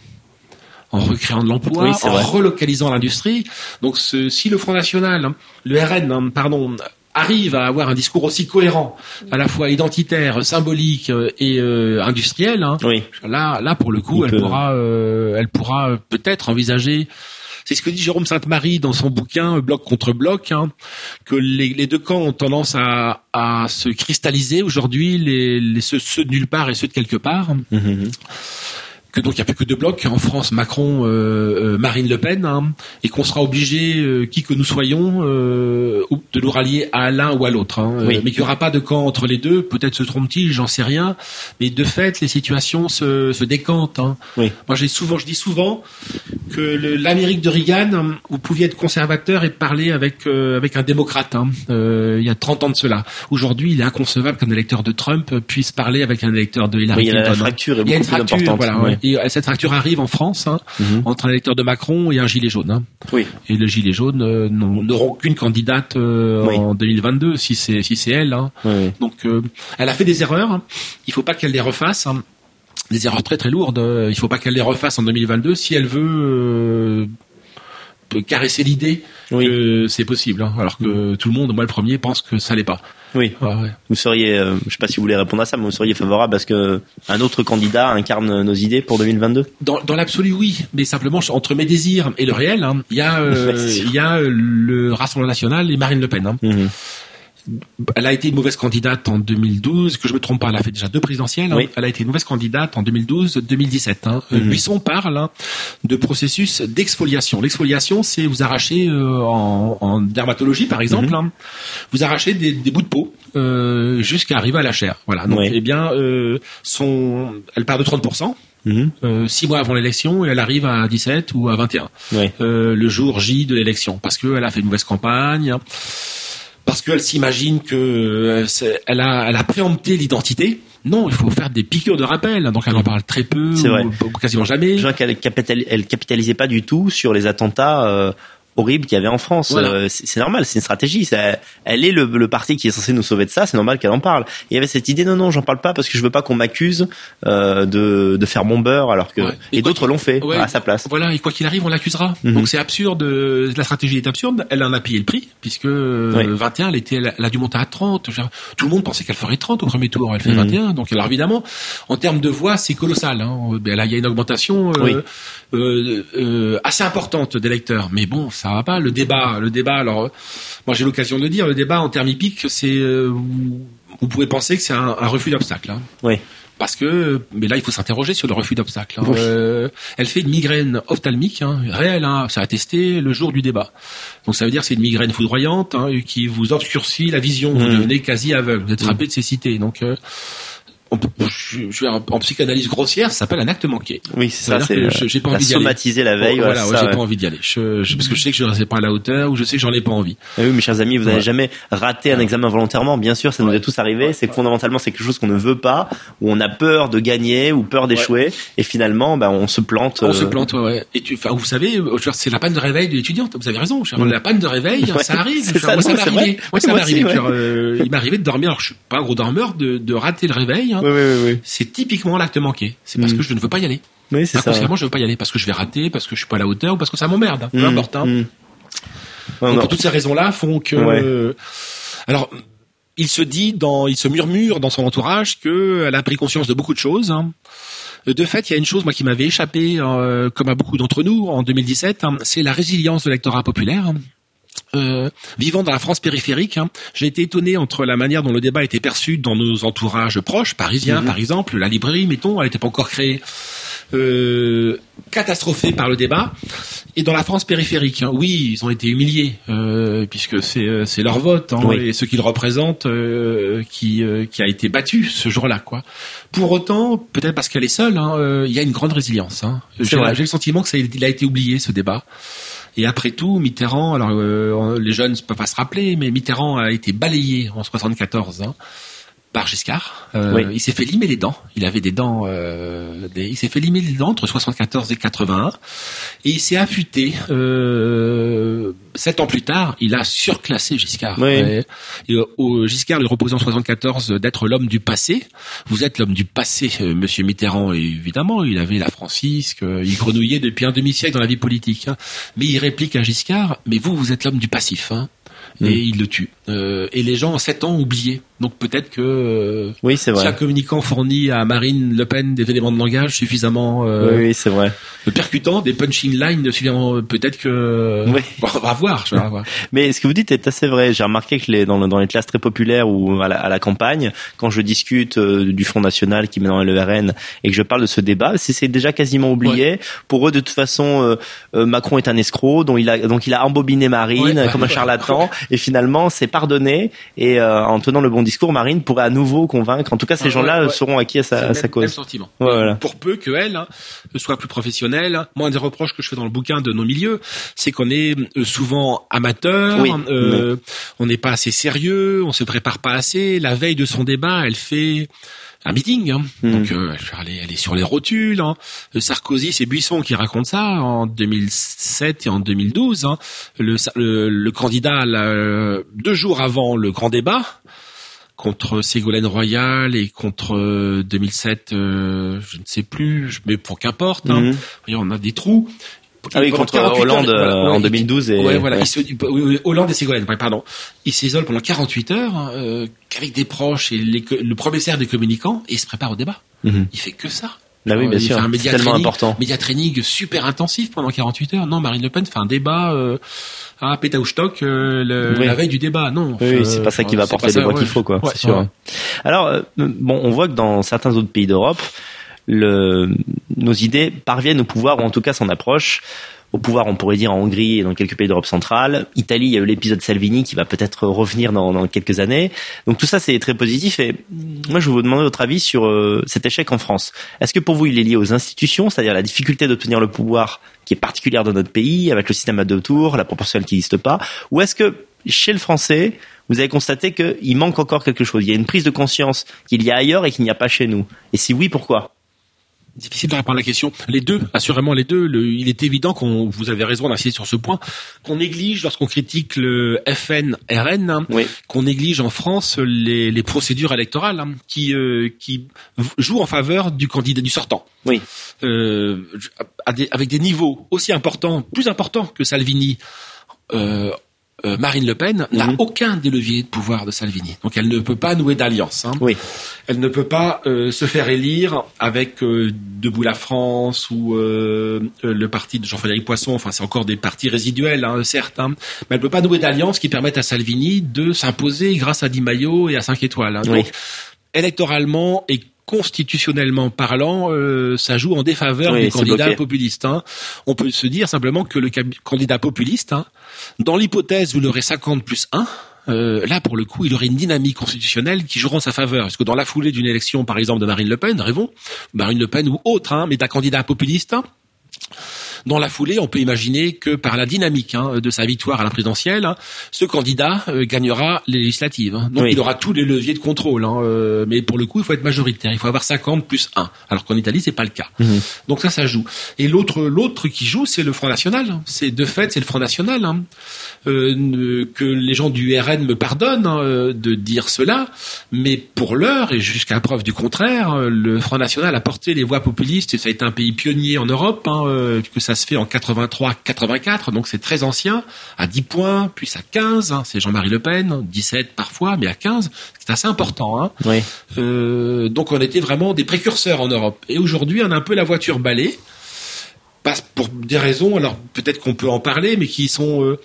en recréant de l'emploi, en relocalisant l'industrie. Donc si le Front National, le RN, pardon, arrive à avoir un discours aussi cohérent, à la fois identitaire, symbolique euh, et industriel, là, là pour le coup, elle pourra, elle pourra peut-être envisager c'est ce que dit Jérôme Sainte-Marie dans son bouquin Bloc contre bloc, hein, que les, deux camps ont tendance à, se cristalliser aujourd'hui, les, ceux, de nulle part et ceux de quelque part. Mmh donc il n'y a plus que deux blocs en France, Macron, euh, euh, Marine Le Pen, hein, et qu'on sera obligé, euh, qui que nous soyons, de nous rallier à l'un ou à l'autre. Hein, mais qu'il n'y aura pas de camp entre les deux. Peut-être se trompe-t-il, j'en sais rien. Mais de fait, les situations se, se décantent. Hein. Moi, j'ai souvent, je dis souvent que l'Amérique de Reagan, vous pouviez être conservateur et parler avec avec un démocrate. Hein, il y a 30 ans de cela. Aujourd'hui, il est inconcevable qu'un électeur de Trump puisse parler avec un électeur de Hillary Clinton. Il y a la fracture est beaucoup plus importante. Voilà, et euh, cette fracture arrive en France hein, mhm. entre un électeur de Macron et un gilet jaune. Hein. Oui. Et le gilet jaune euh, n'auront qu'une candidate euh, en 2022 si c'est si c'est elle. Hein. Donc elle a fait des erreurs. Il faut pas qu'elle les refasse. Des erreurs très très lourdes. Il faut pas qu'elle les refasse en 2022 si elle veut caresser l'idée que c'est possible. Hein, alors que tout le monde, moi le premier, pense que ça l'est pas. Oui. Vous seriez, euh, je sais pas si vous voulez répondre à ça, mais vous seriez favorable parce que un autre candidat incarne nos idées pour 2022 Dans, dans l'absolu, oui. Mais simplement, entre mes désirs et le réel, hein, il y a, euh, y a le Rassemblement national et Marine Le Pen. Hein. Mhm elle a été une mauvaise candidate en 2012, que je me trompe pas, elle a fait déjà deux présidentielles. Hein. Elle a été une mauvaise candidate en 2012-2017. Hein. Euh. Buisson parle hein, de processus d'exfoliation. L'exfoliation, c'est vous arracher euh, en, dermatologie, par exemple, mhm. vous arrachez des, bouts de peau euh, jusqu'à arriver à la chair. Voilà. Donc, eh bien, son, elle part de 30 mhm. six mois avant l'élection et elle arrive à 17 ou à 21 le jour J de l'élection parce qu'elle a fait une mauvaise campagne parce qu'elle s'imagine que euh, elle a, elle a préempté l'identité. Non, il faut faire des piqûres de rappel. Donc elle en parle très peu, ou, quasiment jamais. Je vois qu'elle elle capitalisait pas du tout sur les attentats euh, horrible qu'il y avait en France. Euh, c'est normal, c'est une stratégie. elle est le, parti qui est censé nous sauver de ça. C'est normal qu'elle en parle. il y avait cette idée non non, j'en parle pas parce que je veux pas qu'on m'accuse euh, de, de faire mon beurre alors que et, d'autres l'ont fait à sa place. Voilà, et quoi qu'il arrive, on l'accusera. Mhm. Donc c'est absurde. La stratégie est absurde. Elle en a payé le prix puisque 21, elle était, elle a dû monter à 30. Tout le monde pensait qu'elle ferait 30 au premier tour. Elle fait 21. Mhm. Donc alors évidemment, en termes de voix, c'est colossal. Hein. Là, il y a une augmentation euh, assez importante d'électeurs. Mais bon, ça va pas. Le débat, le débat. Alors, moi j'ai l'occasion de dire, le débat en termes hippiques, c'est, euh, vous, pouvez penser que c'est un, refus d'obstacle. Hein. Oui. Parce que, mais là, il faut s'interroger sur le refus d'obstacle. Hein. Euh, elle fait une migraine ophtalmique, hein, réelle, hein, ça a testé le jour du débat. Donc ça veut dire que c'est une migraine foudroyante hein, qui vous obscurcit la vision, vous mmh. devenez quasi aveugle, vous êtes frappé mmh. de cécité. Donc euh, je, je, en psychanalyse grossière, ça s'appelle un acte manqué. Oui, c'est ça. C'est j'ai pas envie d'y aller. la veille. voilà, j'ai pas envie d'y aller. Je, parce que je sais que je ne reste pas à la hauteur ou je sais que j'en ai pas envie. Ah oui, mes chers amis, vous n'avez jamais raté un examen volontairement. Bien sûr, ça nous est tous arrivé. C'est fondamentalement c'est quelque chose qu'on ne veut pas, où on a peur de gagner ou peur d'échouer, et finalement, ben, on se plante. On se euh, plante, ouais. Et tu, enfin, vous savez, c'est la panne de réveil de l'étudiante. Vous avez raison. La panne de réveil, ça arrive. moi, ça m'est arrivé. Moi, ça m'est arrivé. Euh, il m'est arrivé de dormir. Alors, je suis pas un gros dormeur, de rater le réveil. Hein. Oui, oui, oui c'est typiquement l'acte manqué. C'est parce mm. que je ne veux pas y aller. Oui, c'est ça. je veux pas y aller parce que je vais rater, parce que je suis pas à la hauteur ou parce que ça m'emmerde. Hein. Peu mm. importe. Hein. Mm. Donc, toutes ces raisons-là font que. Alors, il se dit dans, il se murmure dans son entourage qu'elle a pris conscience de beaucoup de choses. Hein. De fait, il y a une chose moi qui m'avait échappé, euh, comme à beaucoup d'entre nous en 2017, c'est la résilience de l'électorat populaire. Euh, vivant dans la France périphérique, hein, j'ai été étonné entre la manière dont le débat était perçu dans nos entourages proches, parisiens mhm. par exemple, la librairie, mettons, elle n'était pas encore créée, euh, catastrophée par le débat, et dans la France périphérique, hein, oui, ils ont été humiliés, euh, puisque c'est euh, leur vote hein, et ce qu'ils représentent euh, qui qui a été battu ce jour-là, quoi. Pour autant, peut-être parce qu'elle est seule, hein, il y a une grande résilience. Hein. J'ai le sentiment que ça il a été oublié ce débat. Et après tout, Mitterrand, alors euh, les jeunes ne peuvent pas se rappeler, mais Mitterrand a été balayé en 74 hein, par Giscard. Euh, il s'est fait limer les dents. Il avait des dents. Euh, il s'est fait limer les dents entre 74 et 81, et il s'est affûté. Euh, sept ans plus tard, il a surclassé Giscard. Oui. Giscard lui reposait en 74 d'être l'homme du passé. Vous êtes l'homme du passé, Monsieur Mitterrand. évidemment, il avait la Francisque. il grenouillait depuis un demi-siècle dans la vie politique. Hein. Mais il réplique à Giscard mais vous, vous êtes l'homme du passif. Hein et mm. il le tue. Et les gens en sept ans ont oublié. Donc peut-être que euh, oui, c'est vrai. si un communicant fournit à Marine Le Pen des éléments de langage suffisamment euh, oui, c'est vrai. percutants, des punching lines suffisamment, peut-être que oui. on va voir. Je vais voir. Mais ce que vous dites est assez vrai. J'ai remarqué que les, dans, dans les classes très populaires ou à la, à la campagne, quand je discute euh, du Front National qui met dans le RN et que je parle de ce débat, c'est déjà quasiment oublié. Pour eux, de toute façon, euh, Macron est un escroc, dont il a donc il a embobiné Marine comme un charlatan et finalement c'est pardonné et euh, en tenant le bon discours Marine pourrait à nouveau convaincre en tout cas ces gens-là seront acquis à sa, à sa cause même sentiment voilà. pour peu que elle hein, soit plus professionnelle moi un des reproches que je fais dans le bouquin de nos milieux c'est qu'on est euh, souvent amateur euh, on n'est pas assez sérieux on se prépare pas assez la veille de son débat elle fait un meeting. Hein. Hmm. Donc, euh, elle, est, elle est sur les rotules. Hein. Sarkozy, c'est Buisson qui raconte ça en 2007 et en 2012. Hein. Le, le, candidat, deux jours avant le grand débat, contre Ségolène Royal et contre 2007, euh, je ne sais plus, mais pour qu'importe, hein. Hmm. on a des trous. Ah oui, contre Hollande euh, en 2012 et ouais, voilà, Hollande et Ségolène, pardon. Il s'isole pendant 48 heures hein, euh, qu'avec des proches et les, le commissaire des communicants et il se prépare au débat. Mhm. Il fait que ça. Bah oui, bien sûr. C'est tellement important. Média training super intensif pendant 48 heures. Non, Marine Le Pen fait un débat euh, à Pétaouchtok euh, la veille du débat. Non. Oui, c'est pas ça qui va apporter le voix qu'il faut, quoi. c'est sûr. Alors, euh, bon, on voit que dans certains autres pays d'Europe, le, nos idées parviennent au pouvoir, ou en tout cas s'en approchent. Au pouvoir, on pourrait dire en Hongrie et dans quelques pays d'Europe centrale. Italie, il y a eu l'épisode Salvini qui va peut-être revenir dans, dans, quelques années. Donc tout ça, c'est très positif. Et moi, je vais vous demander votre avis sur euh, cet échec en France. Est-ce que pour vous, il est lié aux institutions, c'est-à-dire la difficulté d'obtenir le pouvoir qui est particulière dans notre pays, avec le système à deux tours, la proportionnelle qui n'existe pas, ou est-ce que chez le français, vous avez constaté qu'il manque encore quelque chose? Il y a une prise de conscience qu'il y a ailleurs et qu'il n'y a pas chez nous? Et si oui, pourquoi? Difficile de répondre à la question. Les deux, assurément les deux. il est évident qu'on, vous avez raison d'insister sur ce point, qu'on néglige lorsqu'on critique le FN-RN, hein, qu'on néglige en France les, les procédures électorales hein, qui euh, qui jouent en faveur du candidat du sortant. Oui. Euh, avec des niveaux aussi importants, plus importants que Salvini. Euh, euh, Marine Le Pen n'a mhm. aucun des leviers de pouvoir de Salvini. Donc elle ne peut pas nouer d'alliance. Hein. Oui. Elle ne peut pas euh, se faire élire avec euh, Debout la France ou le parti de Jean-Frédéric Poisson. Enfin, c'est encore des partis résiduels, hein, certes. Hein. Mais elle ne peut pas nouer d'alliance qui permette à Salvini de s'imposer grâce à Di Maio et à 5 étoiles. Hein. Donc, électoralement et constitutionnellement parlant, euh, ça joue en défaveur du candidat populiste. Hein. On peut se dire simplement que le candidat populiste, hein, dans l'hypothèse où il aurait 50 plus 1, euh, là, pour le coup, il aurait une dynamique constitutionnelle qui jouera en sa faveur. Parce que dans la foulée d'une élection, par exemple, de Marine Le Pen, rêvons, Marine Le Pen ou autre, hein, mais d'un candidat populiste, dans la foulée, on peut imaginer que par la dynamique hein, de sa victoire à la présidentielle, hein, ce candidat euh, gagnera les législatives. Hein. Donc il aura tous les leviers de contrôle. Euh, mais pour le coup, il faut être majoritaire. Il faut avoir 50 plus 1. Alors qu'en Italie, c'est pas le cas. Mhm. Donc ça, ça joue. Et l'autre, l'autre qui joue, c'est le Front National. C'est de fait, c'est le Front National. Euh, que les gens du RN me pardonnent de dire cela, mais pour l'heure et jusqu'à preuve du contraire, le Front National a porté les voix populistes et ça a été un pays pionnier en Europe, que ça se fait en 83-84, donc c'est très ancien, à 10 points, puis à 15, hein, c'est Jean-Marie Le Pen, 17 parfois, mais à 15, c'est assez important. Hein. Euh, donc on était vraiment des précurseurs en Europe. Et aujourd'hui, on a un peu la voiture balée, pour des raisons, alors peut-être qu'on peut en parler, mais qui sont euh,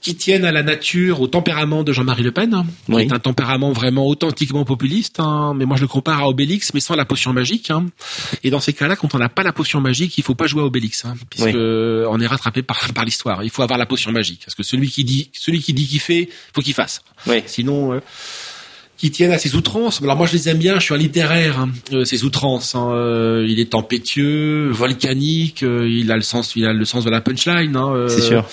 qui tiennent à la nature, au tempérament de Jean-Marie Le Pen, hein, qui est un tempérament vraiment authentiquement populiste. Hein, mais moi, je le compare à Obélix, mais sans la potion magique. Hein. Et dans ces cas-là, quand on n'a pas la potion magique, il faut pas jouer à Obélix, puisque on est rattrapé par, par l'histoire. Il faut avoir la potion magique, parce que celui qui dit, celui qui dit qu'il fait, faut qu'il fasse. Sinon. Euh, qui tiennent à ses outrances. Alors moi je les aime bien, je suis un littéraire, hein, euh, ces outrances. Hein, euh, il est tempétueux, volcanique, il a le sens, il a le sens de la punchline. Hein, C'est sûr.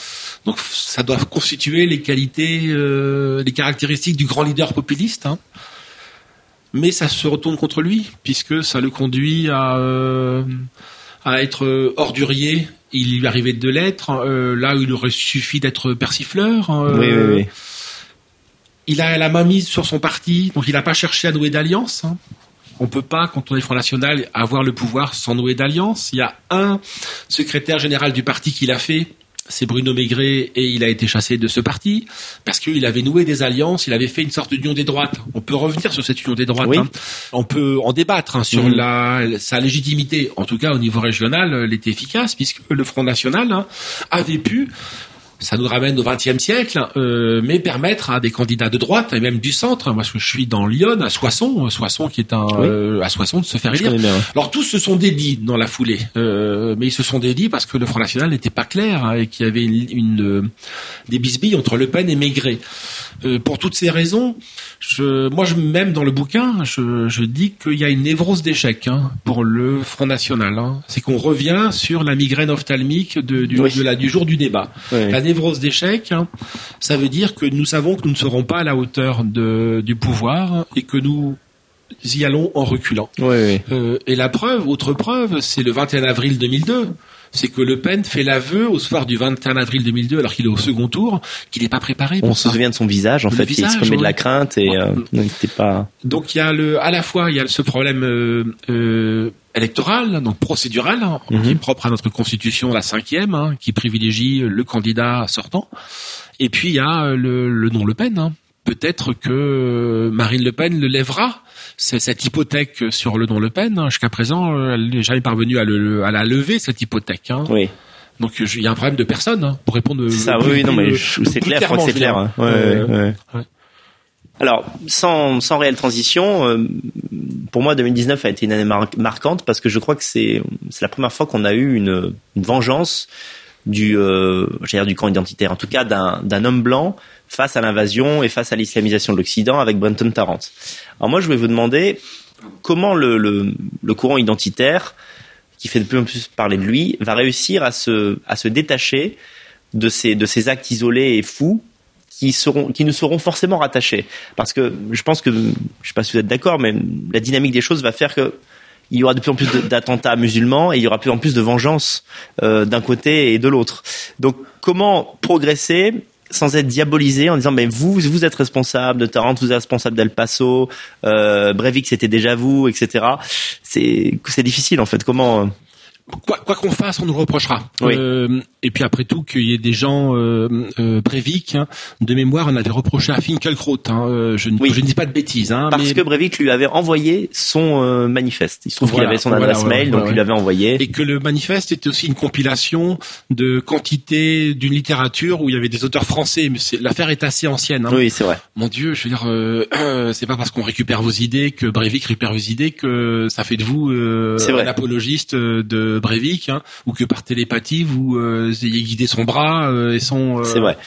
Donc ça doit constituer les qualités, euh, les caractéristiques du grand leader populiste. Hein. Mais ça se retourne contre lui, puisque ça le conduit à, euh, à être ordurier. Il lui arrivait de l'être, euh, là où il aurait suffi d'être persifleur. Oui, oui, oui. Il a la main mise sur son parti, donc il n'a pas cherché à nouer d'alliance. Hein. On peut pas, quand on est Front National, avoir le pouvoir sans nouer d'alliance. Il y a un secrétaire général du parti qui l'a fait, c'est Bruno Maigret et il a été chassé de ce parti parce qu'il avait noué des alliances, il avait fait une sorte d'union des droites. On peut revenir sur cette union des droites. Hein. On peut en débattre hein, sur mhm. la, sa légitimité. En tout cas, au niveau régional, elle était efficace puisque le Front National hein, avait pu ça nous ramène au XXe siècle, euh, mais permettre à des candidats de droite et même du centre, moi je suis dans Lyon, à Soissons, Soissons qui est un euh, à Soissons de se faire élire. Alors tous se sont dédits dans la foulée, euh, mais ils se sont dédits parce que le Front National n'était pas clair hein, et qu'il y avait une, une, des bisbilles entre Le Pen et Maigret. pour toutes ces raisons, je, moi je, même dans le bouquin, je, je dis qu'il y a une névrose d'échec hein, pour le Front National. Hein. C'est qu'on revient sur la migraine ophtalmique de, du, de la, du jour du débat névrose d'échec, hein, ça veut dire que nous savons que nous ne serons pas à la hauteur de, du pouvoir et que nous y allons en reculant. Euh, et la preuve, autre preuve, c'est le 21 avril 2002 c'est que Le Pen fait l'aveu au soir du 21 avril 2002, alors qu'il est au second tour, qu'il n'est pas préparé. Pour On se souvient de son visage, en fait, qui se remet de la crainte et euh, n'était pas. Donc il y a le, à la fois il y a ce problème euh, euh électorale, donc procédurale, hein, qui est mhm. propre à notre constitution, la cinquième, hein, qui privilégie le candidat sortant. Et puis il y a le, le nom Le Pen. Hein. Peut-être que Marine Le Pen le lèvera, cette hypothèque sur le nom Le Pen. Jusqu'à présent, elle n'est jamais parvenue à, le, à la lever, cette hypothèque. Oui. Donc il y a un problème de personne pour répondre. Ça, oui, non, mais c'est clair, je crois que c'est clair. Ouais, ouais, alors, sans, sans réelle transition, euh, pour moi, 2019 a été une année marquante parce que je crois que c'est la première fois qu'on a eu une, une vengeance du euh, dire du camp identitaire, en tout cas d'un d'un homme blanc face à l'invasion et face à l'islamisation de l'Occident avec Brenton Tarrant. Alors moi, je vais vous demander comment le, le, courant identitaire qui fait de plus en plus parler de lui va réussir à se à se détacher de ces de ces actes isolés et fous qui seront, qui nous seront forcément rattachés. Parce que je pense que, je sais pas si vous êtes d'accord, mais la dynamique des choses va faire que il y aura de plus en plus d'attentats musulmans et il y aura de plus en plus de vengeance euh, d'un côté et de l'autre. Donc, comment progresser sans être diabolisé en disant mais vous vous êtes responsable de Tarente, vous êtes responsable d'El Paso, euh, Breivik c'était déjà vous, etc. C'est c'est difficile en fait. Comment quoi qu'on fasse, on nous reprochera. Euh, et puis après tout, qu'il y ait des gens euh, euh Breivik, hein, de mémoire, on avait reproché à Finkelkraut. Hein, euh, je, je, ne dis pas de bêtises. Hein, Parce que Breivik lui avait envoyé son euh, manifeste. Il se trouve qu'il avait son adresse mail, donc il l'avait envoyé. Et que le manifeste était aussi une compilation de quantité d'une littérature où il y avait des auteurs français. Mais l'affaire est assez ancienne. Hein. Oui, c'est vrai. Mon Dieu, je veux dire, c'est pas parce qu'on récupère vos idées que Breivik récupère vos idées que ça fait de vous un apologiste de Breivik, hein, ou que par télépathie vous euh, ayez guidé son bras euh, et son. Euh, c'est vrai.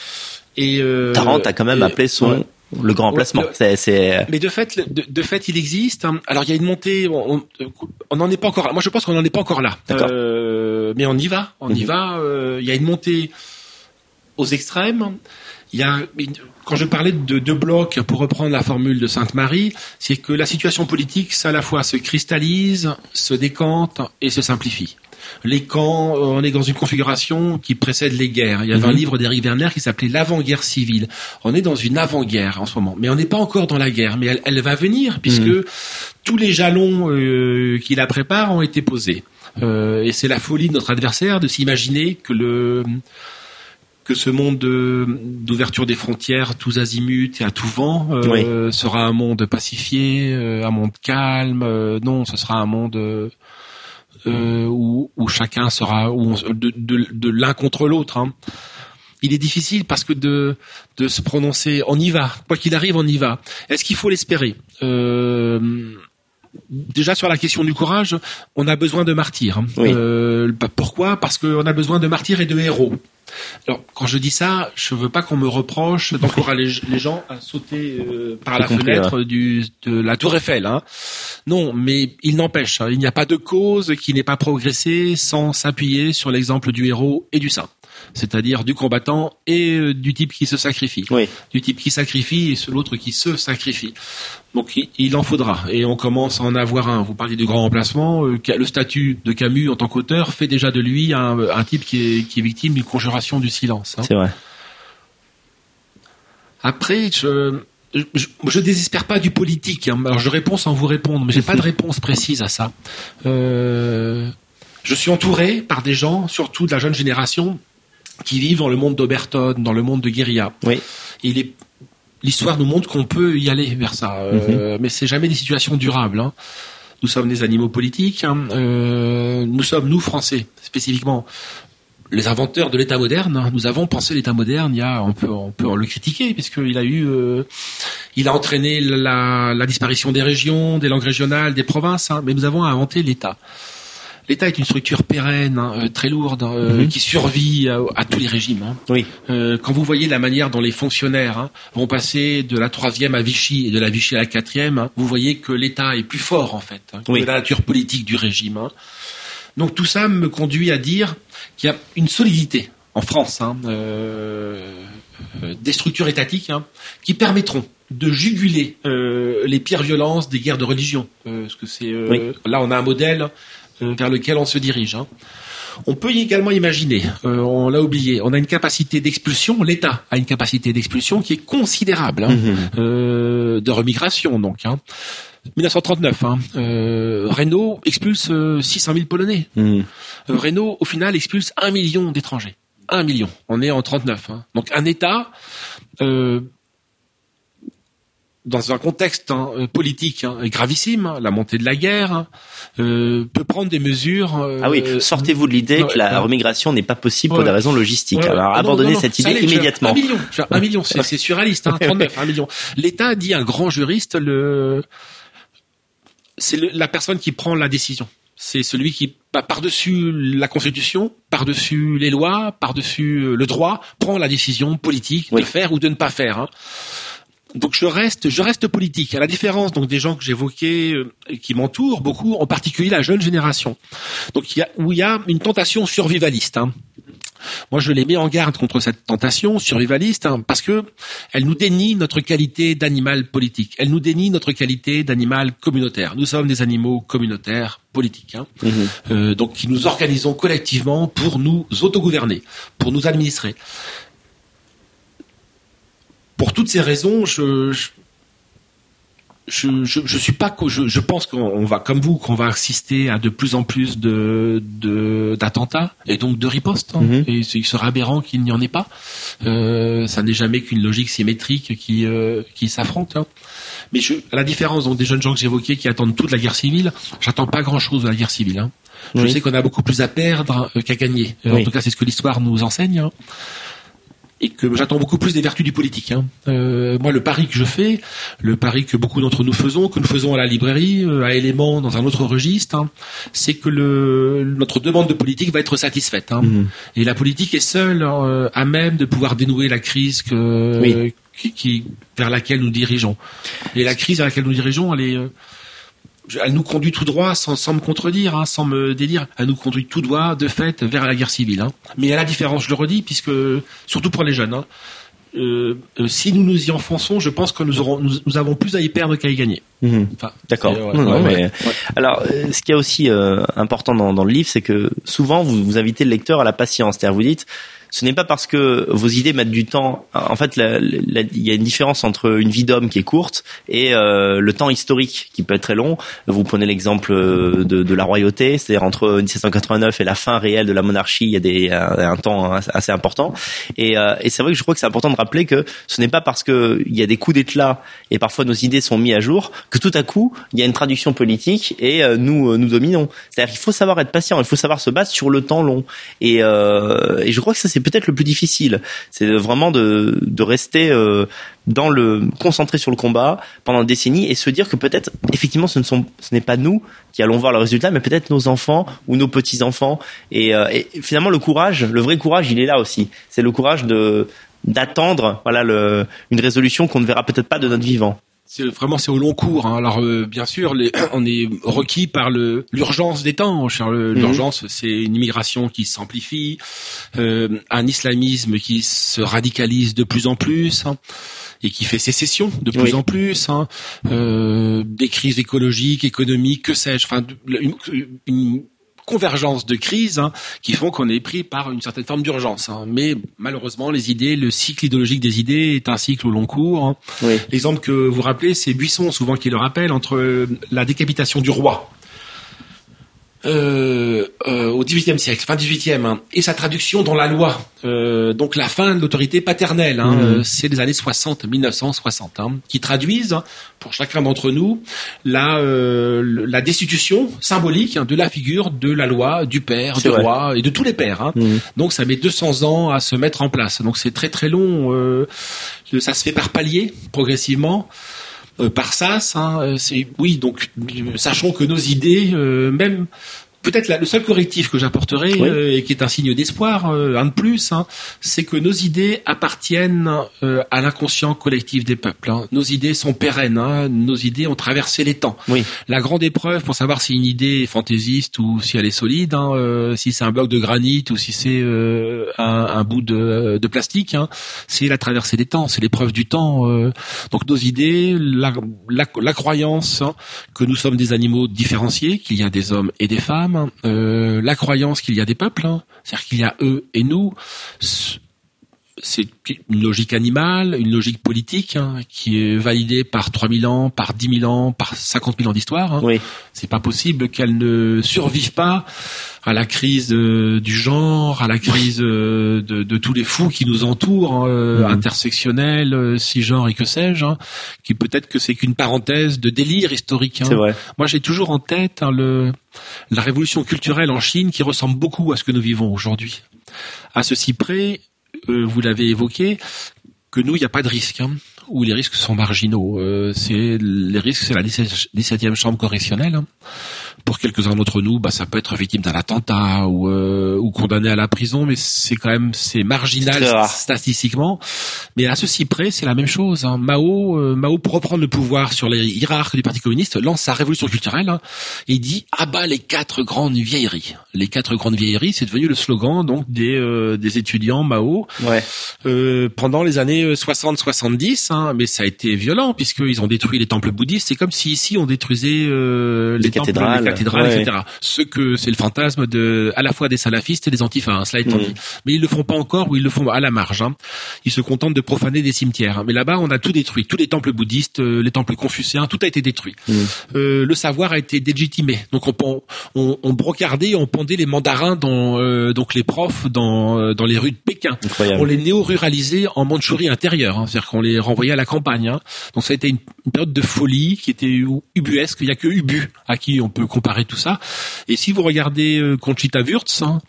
Et Tarente a quand même appelé son le grand emplacement. c'est, Mais de fait, de, fait, il existe. Hein. Alors il y a une montée. On n'en est pas encore. Moi, je pense qu'on n'en est pas encore là. mais on y va. On y mhm. va. Il y a une montée aux extrêmes. Il y a, quand je parlais de deux blocs, pour reprendre la formule de Sainte-Marie, c'est que la situation politique, ça à la fois se cristallise, se décante et se simplifie les camps, euh, on est dans une configuration qui précède les guerres. Il y avait un mhm. livre d'Éric Werner qui s'appelait L'avant-guerre civile. On est dans une avant-guerre en ce moment, mais on n'est pas encore dans la guerre, mais elle, va venir puisque mhm. tous les jalons euh, qui la préparent ont été posés. Euh, et c'est la folie de notre adversaire de s'imaginer que le que ce monde d'ouverture des frontières tous azimuts et à tout vent sera un monde pacifié, un monde calme. non, ce sera un monde euh, où, chacun sera où de, de, de l'un contre l'autre. Hein. Il est difficile parce que de, de se prononcer, on y va, quoi qu'il arrive, on y va. Est-ce qu'il faut l'espérer? Euh, Déjà sur la question du courage, on a besoin de martyrs. Hein. Euh, pourquoi? Parce qu'on a besoin de martyrs et de héros. Alors, quand je dis ça, je veux pas qu'on me reproche d'encourager les gens à sauter euh, par la fenêtre du, de la Tour Eiffel. Hein. Non, mais il n'empêche, hein, il n'y a pas de cause qui n'ait pas progressé sans s'appuyer sur l'exemple du héros et du saint c'est-à-dire du combattant et euh, du type qui se sacrifie. Du type qui sacrifie et l'autre qui se sacrifie. Donc il en faudra. Et on commence à en avoir un. Vous parlez du grand remplacement. Euh, le statut de Camus en tant qu'auteur fait déjà de lui un, type qui est, victime d'une conjuration du silence. Hein. C'est vrai. Après, je, je, désespère pas du politique. Hein. Alors je réponds sans vous répondre, mais j'ai pas de réponse précise à ça. Euh, je suis entouré par des gens, surtout de la jeune génération, qui vivent dans le monde d'Oberton, dans le monde de guérilla. Oui. Et l'histoire nous montre qu'on peut y aller vers ça, euh, mhm. mais c'est jamais des situations durables. Hein. Nous sommes des animaux politiques. Hein. Euh, nous sommes nous Français spécifiquement les inventeurs de l'État moderne. Hein. Nous avons pensé l'État moderne. Il y a, on peut, on peut le critiquer puisqu'il a eu, euh, il a entraîné la, la, disparition des régions, des langues régionales, des provinces. Mais nous avons inventé l'État. L'État est une structure pérenne, hein, euh, très lourde, euh, mhm. qui survit à, tous les régimes. Hein. Oui. Euh, quand vous voyez la manière dont les fonctionnaires hein, vont passer de la troisième à Vichy et de la Vichy à la quatrième, vous voyez que l'État est plus fort en fait que la nature politique du régime. Donc tout ça me conduit à dire qu'il y a une solidité en France des structures étatiques qui permettront de juguler les pires violences des guerres de religion. parce que c'est là on a un modèle vers lequel on se dirige. Hein. On peut également imaginer, euh, on l'a oublié, on a une capacité d'expulsion, l'État a une capacité d'expulsion qui est considérable, hein, mhm. euh, de remigration donc. Hein. 1939, hein, Renault expulse 600 000 Polonais. Mhm. Renault, au final, expulse un million d'étrangers. Un million. On est en 39. Hein. Donc un État dans un contexte hein, euh, politique hein, gravissime, hein, la montée de la guerre, euh, peut prendre des mesures. Euh, ah oui, sortez-vous de l'idée que la remigration n'est pas possible pour des raisons logistiques. Alors ah abandonnez cette idée immédiatement. Un million, un million, c'est surréaliste, hein, 39, un million. L'État dit un grand juriste, le, c'est la personne qui prend la décision. C'est celui qui, par-dessus la Constitution, par-dessus les lois, par-dessus le droit, prend la décision politique de faire ou de ne pas faire. Donc je reste, je reste politique. À la différence donc des gens que j'évoquais, euh, qui m'entourent beaucoup, en particulier la jeune génération. Donc il y a, où il y a une tentation survivaliste. Hein. Moi, je les mets en garde contre cette tentation survivaliste hein, parce que elle nous dénie notre qualité d'animal politique. Elle nous dénie notre qualité d'animal communautaire. Nous sommes des animaux communautaires politiques, hein, mhm. euh, donc qui nous organisons collectivement pour nous autogouverner, pour nous administrer. Pour toutes ces raisons, je, je je, je, je, suis pas je, je pense qu'on va comme vous qu'on va assister à de plus en plus de d'attentats et donc de ripostes hein. Mhm. et il serait aberrant qu'il n'y en ait pas euh, ça n'est jamais qu'une logique symétrique qui euh, qui s'affronte hein. mais je, à la différence donc des jeunes gens que j'évoquais qui attendent toute la guerre civile j'attends pas grand chose de la guerre civile hein. je sais qu'on a beaucoup plus à perdre euh, qu'à gagner en tout cas c'est ce que l'histoire nous enseigne hein et que j'attends beaucoup plus des vertus du politique. Hein. Euh, moi, le pari que je fais, le pari que beaucoup d'entre nous faisons, que nous faisons à la librairie, euh, à Éléments, dans un autre registre, hein, c'est que le, notre demande de politique va être satisfaite. Hein. Mhm. Et la politique est seule euh, à même de pouvoir dénouer la crise que, qui, qui, vers laquelle nous dirigeons. Et la crise vers laquelle nous dirigeons, elle est elle nous conduit tout droit, sans, sans me contredire, hein, sans me délire, elle nous conduit tout droit, de fait, vers la guerre civile. Hein. Mais à la différence, je le redis, puisque surtout pour les jeunes, hein, euh, euh, si nous nous y enfonçons, je pense que nous aurons, nous, avons plus à y perdre qu'à y gagner. Mhm. D'accord. Alors, euh, ce qui est aussi important dans, dans, le livre, c'est que souvent vous, vous invitez le lecteur à la patience. C'est-à-dire, vous dites, ce n'est pas parce que vos idées mettent du temps. En fait, il y a une différence entre une vie d'homme qui est courte et euh, le temps historique qui peut être très long. Vous prenez l'exemple de, de, la royauté, c'est-à-dire entre 1789 et la fin réelle de la monarchie, il y a un, temps assez important. Et, euh, et c'est vrai que je crois que c'est important de rappeler que ce n'est pas parce que il y a des coups d'éclat et parfois nos idées sont mises à jour que tout à coup il y a une traduction politique et euh, nous nous dominons. C'est-à-dire qu'il faut savoir être patient, il faut savoir se battre sur le temps long. Et je crois que ça c'est peut-être le plus difficile. C'est vraiment de, de rester euh, dans le concentré sur le combat pendant des décennies et se dire que peut-être effectivement ce ne sont ce n'est pas nous qui allons voir le résultat, mais peut-être nos enfants ou nos petits enfants. Et, euh, et finalement le courage, le vrai courage, il est là aussi. C'est le courage de d'attendre voilà le, une résolution qu'on ne verra peut-être pas de notre vivant. C'est vraiment c'est au long cours. Hein. Alors euh, bien sûr, les, on est requis par le l'urgence des temps. Mhm. L'urgence, c'est une immigration qui s'amplifie, euh, un islamisme qui se radicalise de plus en plus. Hein, et qui fait sécession de plus en plus, hein, euh, des crises écologiques, économiques, que sais-je, enfin une, une, convergence de crises hein, qui font qu'on est pris par une certaine forme d'urgence. Hein. Mais malheureusement, les idées, le cycle idéologique des idées est un cycle au long cours. Hein. L'exemple que vous rappelez, c'est Buisson, souvent qui le rappelle, entre la décapitation du roi euh, euh, au XVIIIe siècle, fin XVIIIe, hein, et sa traduction dans la loi. Euh, donc la fin de l'autorité paternelle, hein, mhm. euh, c'est les années 60, 1960, hein, qui traduisent hein, pour chacun d'entre nous la euh, la destitution symbolique de la figure de la loi, du père, du roi et de tous les pères. Mhm. Donc ça met 200 ans à se mettre en place. Donc c'est très très long. ça se fait par palier, progressivement. Euh, par SAS. Hein, euh, c'est oui, donc sachons que nos idées, euh, même peut-être le seul correctif que j'apporterai euh, et qui est un signe d'espoir, euh, un de plus, hein, c'est que nos idées appartiennent euh, à l'inconscient collectif des peuples. Hein. Nos idées sont pérennes, hein. nos idées ont traversé les temps. Oui. La grande épreuve pour savoir si une idée est fantaisiste ou si elle est solide, hein, si c'est un bloc de granit ou si c'est un, un, bout de, de plastique, c'est la traversée des temps, c'est l'épreuve du temps. donc nos idées, la, la, la croyance que nous sommes des animaux différenciés, qu'il y a des hommes et des femmes euh, la croyance qu'il y a des peuples, hein. c'est-à-dire qu'il y a eux et nous, c'est une logique animale, une logique politique hein, qui est validée par 3000 ans, par 10 000 ans, par 50 000 ans d'histoire. Hein. Oui. C'est pas possible qu'elle ne survive pas à la crise euh, du genre, à la crise euh, de, tous les fous qui nous entourent, hein, euh, mmh. intersectionnels, cisgenres et que sais-je, hein, qui peut-être que c'est qu'une parenthèse de délire historique. Hein. Vrai. Moi, j'ai toujours en tête le, la révolution culturelle en Chine qui ressemble beaucoup à ce que nous vivons aujourd'hui. À ceci près, euh, vous l'avez évoqué, que nous, il n'y a pas de risque, hein, ou les risques sont marginaux. Euh, c'est les risques, c'est la 17e chambre correctionnelle. Hein. Pour quelques-uns d'entre nous, bah, ça peut être victime d'un attentat ou, euh, ou condamné à la prison, mais c'est quand même c'est marginal statistiquement. Mais à ceci près, c'est la même chose. Hein. Mao, euh, Mao pour reprendre le pouvoir sur les hiérarques du Parti communiste, lance sa révolution culturelle hein, et dit ah bah les quatre grandes vieilleries. Les quatre grandes vieilleries, c'est devenu le slogan donc des euh, des étudiants Mao ouais. pendant les années 60-70. Hein, mais ça a été violent puisqu'ils ont détruit les temples bouddhistes. C'est comme si ici on détruisait les, cathédrales, les etc. Ce que c'est le fantasme de à la fois des salafistes et des antifas, hein, cela étant dit. Mais ils le font pas encore ou ils le font à la marge. Hein. Ils se contentent de profaner des cimetières. Mais là-bas, on a tout détruit. Tous les temples bouddhistes, euh, les temples confucéens, tout a été détruit. Mm. Euh, le savoir a été délégitimé. Donc on, on, on brocardait, on pendait les mandarins dans euh, donc les profs dans euh, dans les rues de Pékin. On les néo-ruralisait en Mandchourie intérieure. Hein. C'est-à-dire qu'on les renvoyait à la campagne. Hein. Donc ça a été une, période de folie qui était ubuesque. Il y a que Ubu à qui on peut comparer tout ça. Et si vous regardez euh, Conchita Wurtz, hein,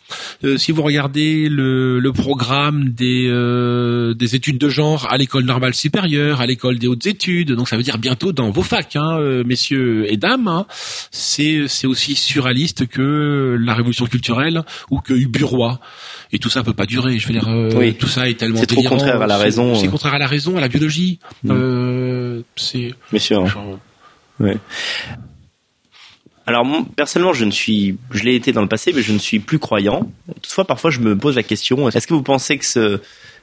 euh, si vous regardez le, le programme des, euh, des études de genre à l'école normale supérieure, à l'école des hautes études, donc ça veut dire bientôt dans vos facs, hein, messieurs et dames, hein, c'est c'est aussi surréaliste que la révolution culturelle ou que Uburois. Et tout ça peut pas durer. Je veux dire, oui. tout ça est tellement c'est trop contraire à la raison. C'est contraire à la raison, à la biologie. Mm. c'est. Bien sûr. Ouais. Alors personnellement, je ne suis, je l'ai été dans le passé, mais je ne suis plus croyant. Toutefois, parfois, je me pose la question est-ce que vous pensez que ce,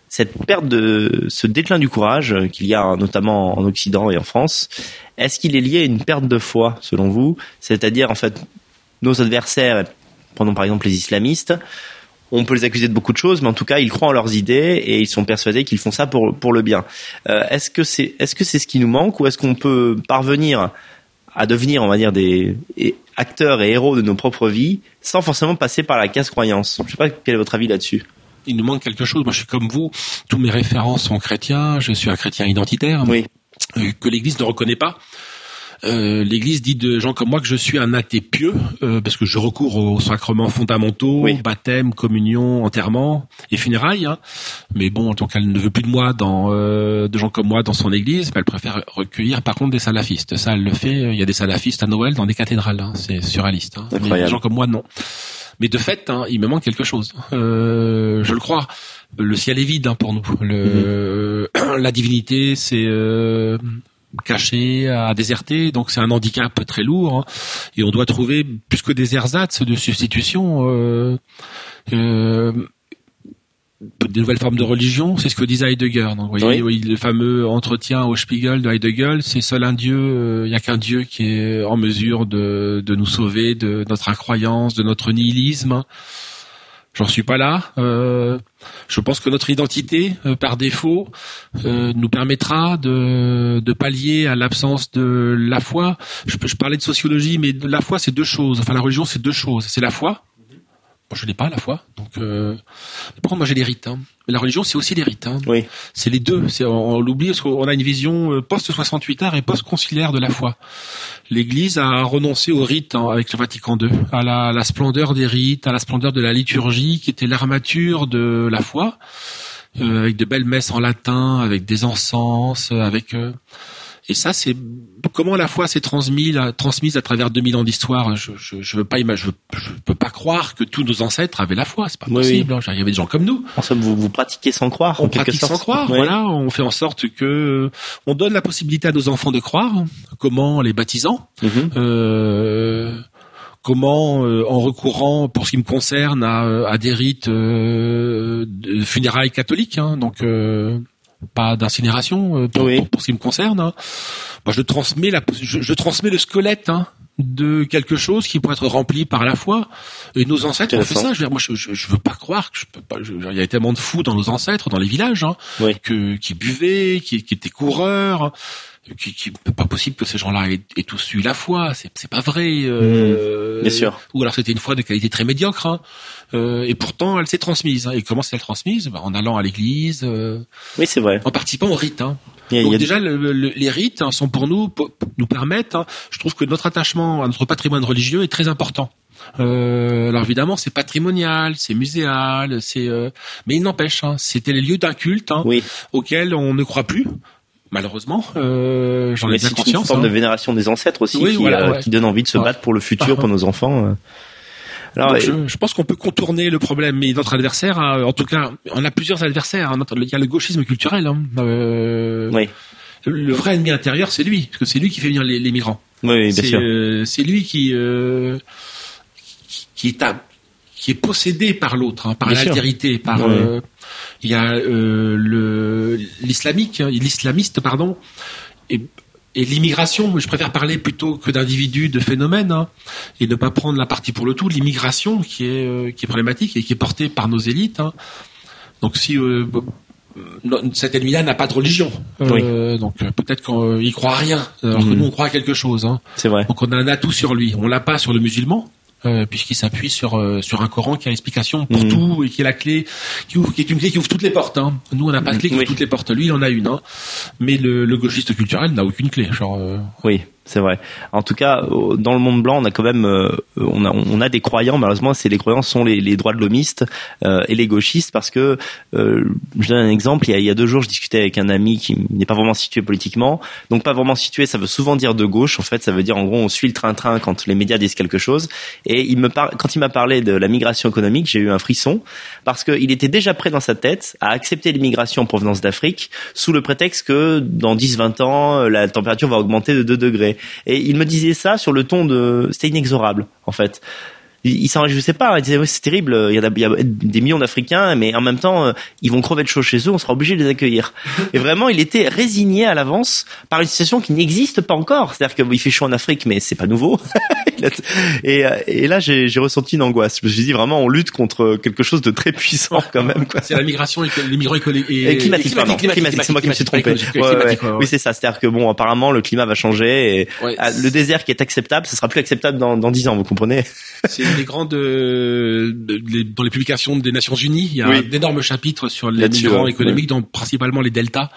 cette perte de, ce déclin du courage qu'il y a notamment en Occident et en France, est-ce qu'il est lié à une perte de foi, selon vous? C'est-à-dire, en fait, nos adversaires, prenons par exemple les islamistes, on peut les accuser de beaucoup de choses, mais en tout cas, ils croient en leurs idées et ils sont persuadés qu'ils font ça pour pour le bien. Euh, est-ce que c'est est-ce que c'est ce qui nous manque ou est-ce qu'on peut parvenir à devenir, on va dire, des acteurs et héros de nos propres vies, sans forcément passer par la casse-croyance. Je ne sais pas quel est votre avis là-dessus. Il nous manque quelque chose. Moi, je suis comme vous. Tous mes références sont chrétiens. Je suis un chrétien identitaire. Oui. Euh, que l'Église ne reconnaît pas. Euh, L'Église dit de gens comme moi que je suis un athée pieux euh, parce que je recours aux sacrements fondamentaux, baptême, communion, enterrement et funérailles. Hein. Mais bon, tant qu'elle ne veut plus de moi, dans euh, de gens comme moi dans son Église, elle préfère recueillir par contre des salafistes. Ça, elle le fait. Il y a des salafistes à Noël dans des cathédrales. Hein. C'est surréaliste. Hein. Mais des gens comme moi, non. Mais de fait, hein, il me manque quelque chose. Euh, je le crois. Le ciel est vide hein, pour nous. Le, mm-hmm. La divinité, c'est euh, caché, à déserter, donc c'est un handicap très lourd. Hein. et on doit trouver plus que des ersatz de substitution. Euh, euh, des nouvelles formes de religion, c'est ce que disait Heidegger. Donc, vous voyez, oui. le fameux entretien au Spiegel de Heidegger, c'est seul un Dieu, il euh, n'y a qu'un Dieu qui est en mesure de, de nous sauver de notre incroyance, de notre nihilisme. J'en suis pas là. Euh, je pense que notre identité, euh, par défaut, euh, nous permettra de, pallier à l'absence de la foi. Je, je parlais de sociologie, mais la foi, c'est deux choses. Enfin, la religion, c'est deux choses. C'est la foi, moi, je l'ai pas à la fois. Donc, euh... par contre, moi, j'ai les rites. Hein. Mais la religion, c'est aussi les rites. Hein. Oui. C'est les deux. C'est on, l'oublie parce qu'on a une vision euh, post 68 art et post conciliaire de la foi. L'Église a renoncé aux rites hein, avec le Vatican II, à la, la, splendeur des rites, à la splendeur de la liturgie, qui était l'armature de la foi, euh, avec de belles messes en latin, avec des encens, avec euh, et ça, c'est comment la foi s'est transmise, transmise à travers 2000 ans d'histoire. Je, je, je veux pas je, je, peux pas croire que tous nos ancêtres avaient la foi. C'est pas possible. Hein. Il y avait des gens comme nous. En somme, vous, vous pratiquez sans croire. On pratique sans croire. Voilà, on fait en sorte que on donne la possibilité à nos enfants de croire. Comment les baptisant mhm. euh, comment euh, en recourant pour ce qui me concerne à, à des rites euh, de funérailles catholiques hein, donc euh, pas d'incinération euh, pour, pour, ce qui me concerne. Hein. Moi, je transmets la, je, je transmets le squelette hein, de quelque chose qui pourrait être rempli par la foi. Et nos ancêtres ont fait ça. Je veux dire, moi, je, je, veux pas croire que je peux pas. il y a tellement de fous dans nos ancêtres, dans les villages, hein, que, qui buvaient, qui, qui étaient coureurs qui, qui pas possible que ces gens-là aient, tous eu la foi. C'est, c'est pas vrai. Euh, mmh, bien sûr. Ou alors c'était une foi de qualité très médiocre. Hein. Euh, et pourtant, elle s'est transmise. Hein. Et comment s'est-elle transmise? Ben, En allant à l'église. Euh, oui, c'est vrai. En participant aux rites. Hein. Donc déjà, les rites hein, sont pour nous, pour, nous permettent. Hein, je trouve que notre attachement à notre patrimoine religieux est très important. Euh, alors évidemment, c'est patrimonial, c'est muséal, c'est. Euh, mais il n'empêche, hein, c'était les lieux d'un culte hein, oui. auquel on ne croit plus malheureusement. Euh, J'en ai bien conscience. C'est une forme de hein. vénération des ancêtres aussi, qui, euh, qui, donne envie de se battre pour le futur, pour nos enfants. Euh. Alors, je, je, pense qu'on peut contourner le problème, mais notre adversaire, en tout cas, on a plusieurs adversaires. Hein. Il y a le gauchisme culturel. Hein. Euh, oui. Le vrai ennemi intérieur, c'est lui, parce que c'est lui qui fait venir les, les migrants. Oui, bien sûr. Euh, c'est lui qui, euh, qui est à, qui est possédé par l'autre, hein, par l'altérité, par. Euh, il y a euh, le l'islamique, hein, l'islamiste, pardon, et, et l'immigration. Je préfère parler plutôt que d'individus, de phénomènes, hein, et ne pas prendre la partie pour le tout. L'immigration qui est euh, qui est problématique et qui est portée par nos élites. Hein. Donc si euh, cet ennemi-là n'a pas de religion. Euh, donc peut-être qu'il croit à rien, alors que mhm. nous on croit à quelque chose. Hein. C'est vrai. Donc on a un atout sur lui. On l'a pas sur le musulman. Euh, puisqu'il s'appuie sur euh, sur un Coran qui a l'explication pour mhm. tout et qui est la clé qui ouvre qui est une clé qui ouvre toutes les portes hein. nous on n'a pas de clé qui ouvre toutes les portes lui il en a une hein. mais le, le gauchiste culturel n'a aucune clé genre euh, oui c'est vrai. En tout cas, dans le monde blanc, on a quand même, euh, on, a, des croyants. Malheureusement, c'est les croyants sont les, droits de l'homiste euh, et les gauchistes parce que, euh, je donne un exemple. Il y, a, il y a deux jours, je discutais avec un ami qui n'est pas vraiment situé politiquement. Donc, pas vraiment situé, ça veut souvent dire de gauche. En fait, ça veut dire en gros, on suit le train-train quand les médias disent quelque chose. Et il me parle, quand il m'a parlé de la migration économique, j'ai eu un frisson parce qu'il était déjà prêt dans sa tête à accepter l'immigration en provenance d'Afrique sous le prétexte que dans 10-20 ans, la température va augmenter de 2 degrés. Et il me disait ça sur le ton de, c'était inexorable, en fait il, s'en je sais pas il disait c'est terrible il y, a, il y, a, des millions d'Africains mais en même temps euh, ils vont crever de chaud chez eux on sera obligé de les accueillir. Et vraiment il était résigné à l'avance par une situation qui n'existe pas encore. C'est-à-dire qu'il fait chaud en Afrique mais c'est pas nouveau. Et, euh, et là j'ai ressenti une angoisse. Je me suis dit vraiment on lutte contre quelque chose de très puissant quand même c'est la migration les migrants et, climatique, pardon. climatique, c'est moi qui me suis trompé. oui c'est ça. C'est-à-dire que bon apparemment le climat va changer et ah, le désert qui est acceptable ce sera plus acceptable dans dans dix ans vous comprenez? Les grandes euh, dans les publications des Nations Unies, il y a un énorme chapitre sur les migrants économiques, dont principalement les deltas,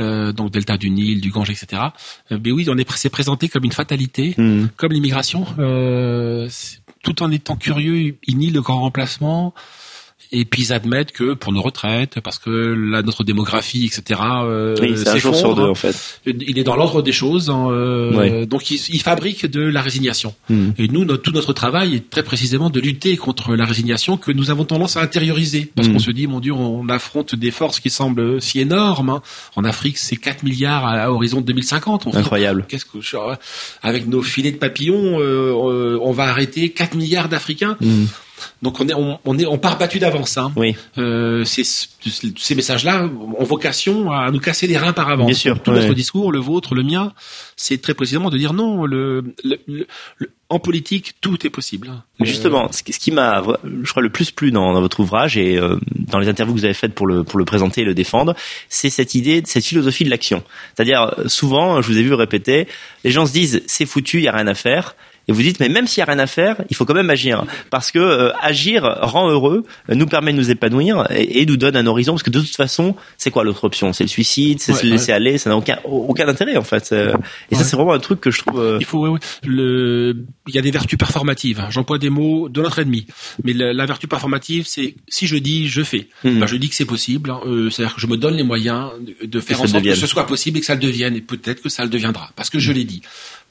euh, donc delta du Nil, du Gange, etc. Euh, mais oui, on est c'est présenté comme une fatalité, hmm. comme l'immigration, euh, tout en étant curieux, il nie le grand remplacement et puis ils admettent que pour nos retraites, parce que là notre démographie, etc. Euh, oui, c'est un jour sur deux en fait. Il est dans l'ordre des choses, hein, euh, donc il, il, fabrique de la résignation. Hmm. Et nous, notre, tout notre travail est très précisément de lutter contre la résignation que nous avons tendance à intérioriser, parce hmm. qu'on se dit, mon Dieu, on affronte des forces qui semblent si énormes. Hein. En Afrique, c'est 4 milliards à, horizon 2050. On Incroyable. Qu'est-ce que avec nos filets de papillons, euh, on va arrêter 4 milliards d'Africains. Hmm. Donc on est on, est on part battu d'avance. Hein. Oui. Euh, ces messages-là ont vocation à nous casser les reins par avance. Bien sûr. Tout notre discours, le vôtre, le mien, c'est très précisément de dire non. Le, en politique, tout est possible. Mais justement, ce qui m'a, je crois, le plus plu dans, votre ouvrage et euh, dans les interviews que vous avez faites pour le pour le présenter et le défendre, c'est cette idée, cette philosophie de l'action. C'est-à-dire, souvent, je vous ai vu répéter, les gens se disent c'est foutu, il y a rien à faire et vous dites mais même s'il y a rien à faire, il faut quand même agir parce que euh, agir rend heureux, euh, nous permet de nous épanouir et, nous donne un horizon parce que de toute façon, c'est quoi l'autre option? C'est le suicide, c'est se laisser aller, ça n'a aucun aucun intérêt en fait. Euh, et ça c'est vraiment un truc que je trouve Il faut le il y a des vertus performatives. Hein. J'emploie des mots de notre ennemi. Mais la, vertu performative c'est si je dis, je fais. Hmm. Ben, je dis que c'est possible, hein. c'est-à-dire que je me donne les moyens de, faire en sorte que ce soit possible et que ça le devienne et peut-être que ça le deviendra parce que je l'ai dit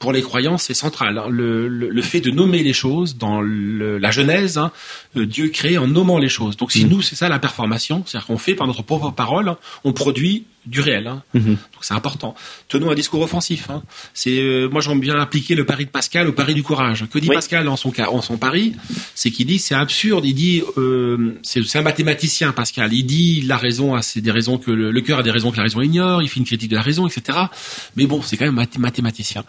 pour les croyants, c'est central. Hein. Le, le, fait de nommer les choses dans le, la Genèse, hein, euh, Dieu crée en nommant les choses. Donc si mm. nous, c'est ça la performation, c'est-à-dire qu'on fait par notre propre parole, hein, on produit du réel. Hein. Mm-hmm. Donc c'est important. Tenons un discours offensif. Hein. C'est euh, moi j'aime bien appliquer le pari de Pascal au pari du courage. Que dit Pascal en son cas, en son pari, c'est qu'il dit c'est absurde. Il dit euh, c'est un mathématicien Pascal. Il dit la raison a c'est des raisons que le, le cœur a des raisons que la raison ignore. Il fait une critique de la raison, etc. Mais bon, c'est quand même mathématicien.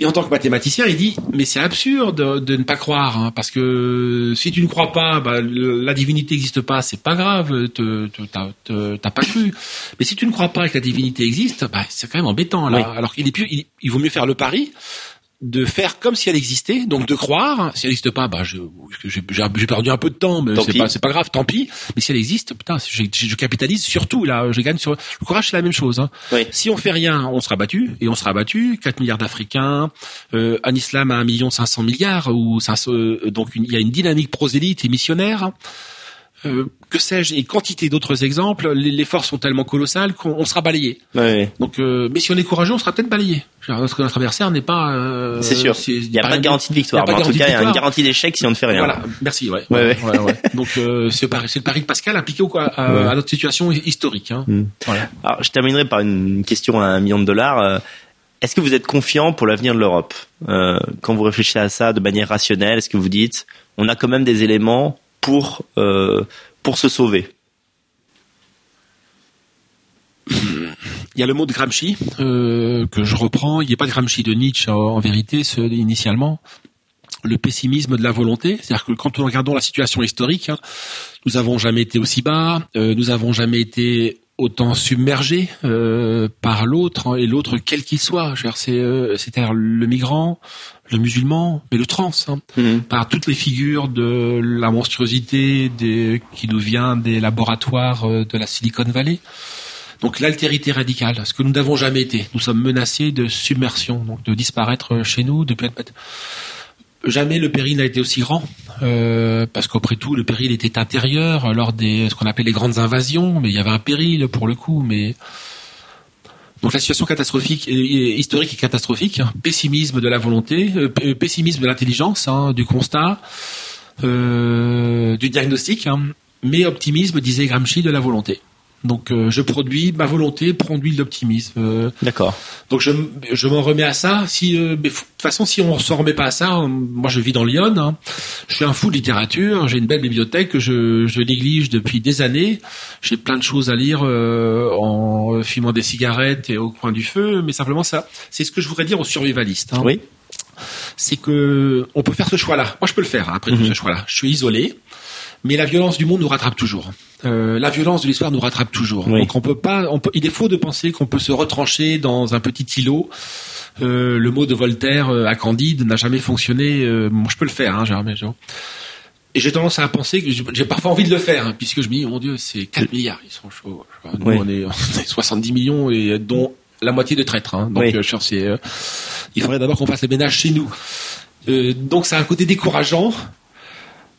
Et en tant que mathématicien, il dit mais c'est absurde de, ne pas croire hein, parce que si tu ne crois pas, bah, la divinité n'existe pas, c'est pas grave, t'as pas cru. Mais si tu ne crois pas que la divinité existe, bah, c'est quand même embêtant là. Alors qu'il est plus, il, vaut mieux faire le pari de faire comme si elle existait, donc de croire. Si elle n'existe pas, bah je j'ai perdu un peu de temps, mais c'est pas c'est pas grave, tant pis. Mais si elle existe, putain, je, je capitalise surtout là, je gagne sur le courage, c'est la même chose. Hein. Si on fait rien, on sera battu et on sera battu. 4 milliards d'Africains, euh, un islam à 1 million 500 milliards ou ça, euh, donc il y a une dynamique prosélyte et missionnaire. euh, que sais-je, et quantité d'autres exemples, les, les, forces sont tellement colossales qu'on sera balayé. Ouais. Donc, euh, mais si on est courageux, on sera peut-être balayé. Que notre adversaire n'est pas. Euh, c'est sûr. Il n'y a, pas de garantie de victoire. en tout cas, il y a une garantie d'échec si on ne fait rien. Voilà. Merci. Ouais. ouais, ouais. ouais Donc, euh, c'est le pari de Pascal appliqué au, à, à, notre situation historique. Hein. Mm. Voilà. Alors, je terminerai par une question à un million de dollars. Est-ce que vous êtes confiant pour l'avenir de l'Europe? Quand vous réfléchissez à ça de manière rationnelle, est-ce que vous dites on a quand même des éléments pour pour se sauver Il y a le mot de Gramsci euh, que je reprends. Il n'y a pas de Gramsci de Nietzsche en vérité, ce, initialement. Le pessimisme de la volonté, c'est-à-dire que quand nous regardons la situation historique, hein, nous avons jamais été aussi bas, euh, nous avons jamais été autant submergé euh, par l'autre hein, et l'autre quel qu'il soit. C'est c'est-à-dire le migrant, le musulman, mais le trans, hein, mhm. par toutes les figures de la monstruosité des, qui nous vient des laboratoires euh, de la Silicon Valley. Donc l'altérité radicale, ce que nous n'avons jamais été. Nous sommes menacés de submersion, donc de disparaître chez nous, de jamais le péril n'a été aussi grand, euh, parce qu'après tout, le péril était intérieur lors des ce qu'on appelle les grandes invasions, mais il y avait un péril pour le coup, mais donc la situation catastrophique, historique et catastrophique, pessimisme de la volonté, euh, euh, pessimisme de l'intelligence, hein, du constat, du diagnostic, hein, mais optimisme, disait Gramsci, de la volonté. Donc euh, je produis ma volonté produit l'optimisme. Euh. D'accord. Donc je, je m'en remets à ça. Si euh, de toute façon si on s'en remet pas à ça, moi je vis dans Lyon. Hein. Je suis un fou de littérature. J'ai une belle bibliothèque que je, je néglige depuis des années. J'ai plein de choses à lire en fumant des cigarettes et au coin du feu. Mais simplement ça, c'est ce que je voudrais dire aux survivalistes. Hein. Oui. C'est que on peut faire ce choix-là. Moi je peux le faire hein, après tout mhm. ce choix-là. Je suis isolé mais la violence du monde nous rattrape toujours. Euh, la violence de l'histoire nous rattrape toujours. Donc on peut pas, on peut, il est faux de penser qu'on peut se retrancher dans un petit îlot. Euh, le mot de Voltaire euh, à Candide n'a jamais fonctionné. Euh, moi, je peux le faire, hein, jamais. Et j'ai tendance à penser que j'ai parfois envie de le faire, hein, puisque je me dis, mon Dieu, c'est 4 milliards, ils sont chauds. Nous, on, est, 70 millions et dont la moitié de traîtres. Hein. Donc, je c'est, il faudrait d'abord qu'on fasse les ménages chez nous. donc, ça a un côté décourageant.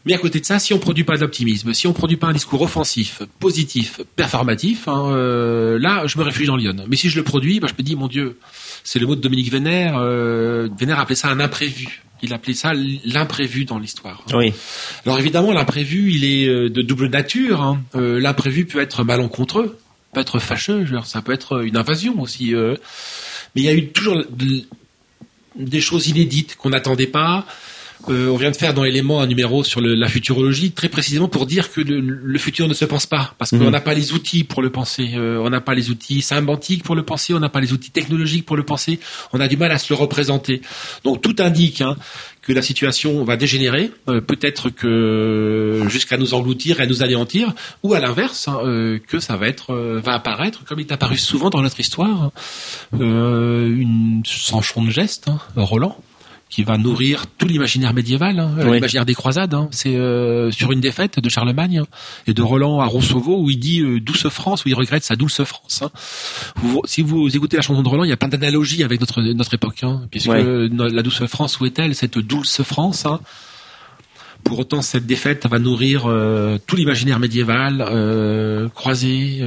Mais à côté de ça, si on produit pas d'optimisme, si on produit pas un discours offensif, positif, performatif, hein, euh, là, je me réfugie dans Lyon. Mais si je le produis, bah, je me dis, mon Dieu, c'est le mot de Dominique Vénère. Euh, Vénère appelait ça un imprévu. Il appelait ça l'imprévu dans l'histoire. Oui. Alors évidemment, l'imprévu, il est euh, de double nature. Hein. Euh, l'imprévu peut être malencontreux, peut être fâcheux, genre, ça peut être une invasion aussi. Euh. Mais il y a eu toujours des choses inédites qu'on n'attendait pas. Euh, on vient de faire dans l'élément un numéro sur la futurologie, très précisément pour dire que le, futur ne se pense pas, parce qu'on mhm. n'a pas les outils pour le penser. Euh, on n'a pas les outils symbiotiques pour le penser, on n'a pas les outils technologiques pour le penser. On a du mal à se le représenter. Donc tout indique hein, que la situation va dégénérer, euh, peut-être que jusqu'à nous engloutir et à nous anéantir, ou à l'inverse, hein, que ça va être, va apparaître, comme il est apparu souvent dans notre histoire, hein, une sans de geste, hein, Roland qui va nourrir tout l'imaginaire médiéval, hein, l'imaginaire des croisades. Hein. C'est euh, sur une défaite de Charlemagne et de Roland à Roncevaux où il dit euh, douce France, où il regrette sa douce France. Hein. si vous écoutez la chanson de Roland, il y a plein d'analogies avec notre notre époque, hein, puisque la douce France où est-elle? Cette douce France. Hein. Pour autant, cette défaite va nourrir euh, tout l'imaginaire médiéval, euh, croisé,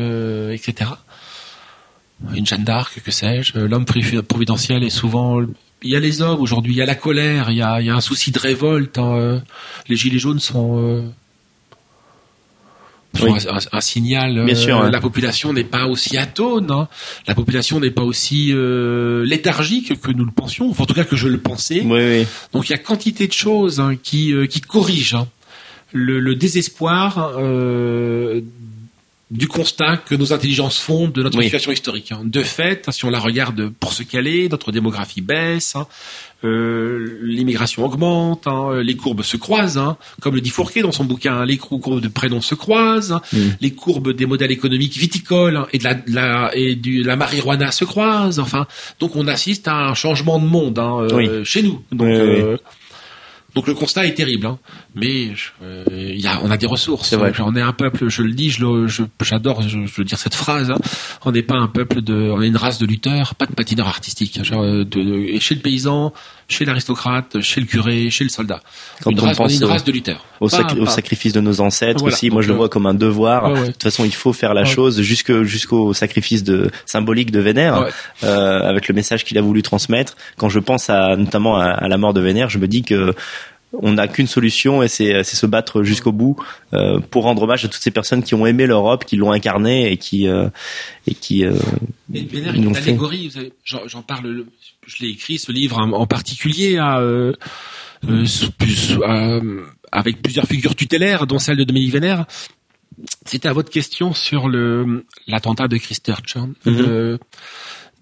etc. Une Jeanne d'Arc, que sais-je? L'homme providentiel est souvent il y a les hommes aujourd'hui, il y a la colère, il y a, il y a un souci de révolte. Hein, euh. les gilets jaunes sont, euh, un, signal. Bien sûr, euh, La population n'est pas aussi atone. Hein. La population n'est pas aussi léthargique que nous le pensions. Enfin, en tout cas, que je le pensais. Oui, Donc, il y a quantité de choses hein, qui qui corrigent le, le, désespoir du constat que nos intelligences font de notre situation historique. Hein. De fait, si on la regarde pour ce qu'elle est, notre démographie baisse, hein, euh, l'immigration augmente, hein, les courbes se croisent, hein, comme le dit Fourquet dans son bouquin, les courbes de prénoms se croisent, mm. les courbes des modèles économiques viticoles et de la, la et du la marijuana se croisent. Enfin, donc on assiste à un changement de monde euh, chez nous. Donc, euh, Donc le constat est terrible, hein. mais euh, y a, on a des ressources. Vrai. On est un peuple, je le dis, je, j'adore, je, je, veux dire cette phrase. Hein. On n'est pas un peuple de, on est une race de lutteurs, pas de patineurs artistiques. Genre, de, de, chez le paysan, chez l'aristocrate, chez le curé, chez le soldat. Quand une on race, pense une race de lutteurs. Au, sac au, sacrifice de nos ancêtres Voilà. aussi, moi je le Donc, vois comme un devoir. ouais, ouais. De toute façon, il faut faire la Ouais. chose jusque jusqu'au sacrifice de symbolique de Vénère, euh, avec le message qu'il a voulu transmettre. Quand je pense à notamment à, à la mort de Vénère, je me dis que on n'a qu'une solution et c'est se battre jusqu'au bout euh, pour rendre hommage à toutes ces personnes qui ont aimé l'Europe, qui l'ont incarnée et qui euh, et qui euh, Mais l'ont une allégorie, j'en parle, le- je l'ai écrit ce livre en, particulier à, euh, euh, avec plusieurs figures tutélaires, dont celle de Dominique Vénère. C'était à votre question sur le l'attentat de Christchurch. Hein. Mhm. Euh,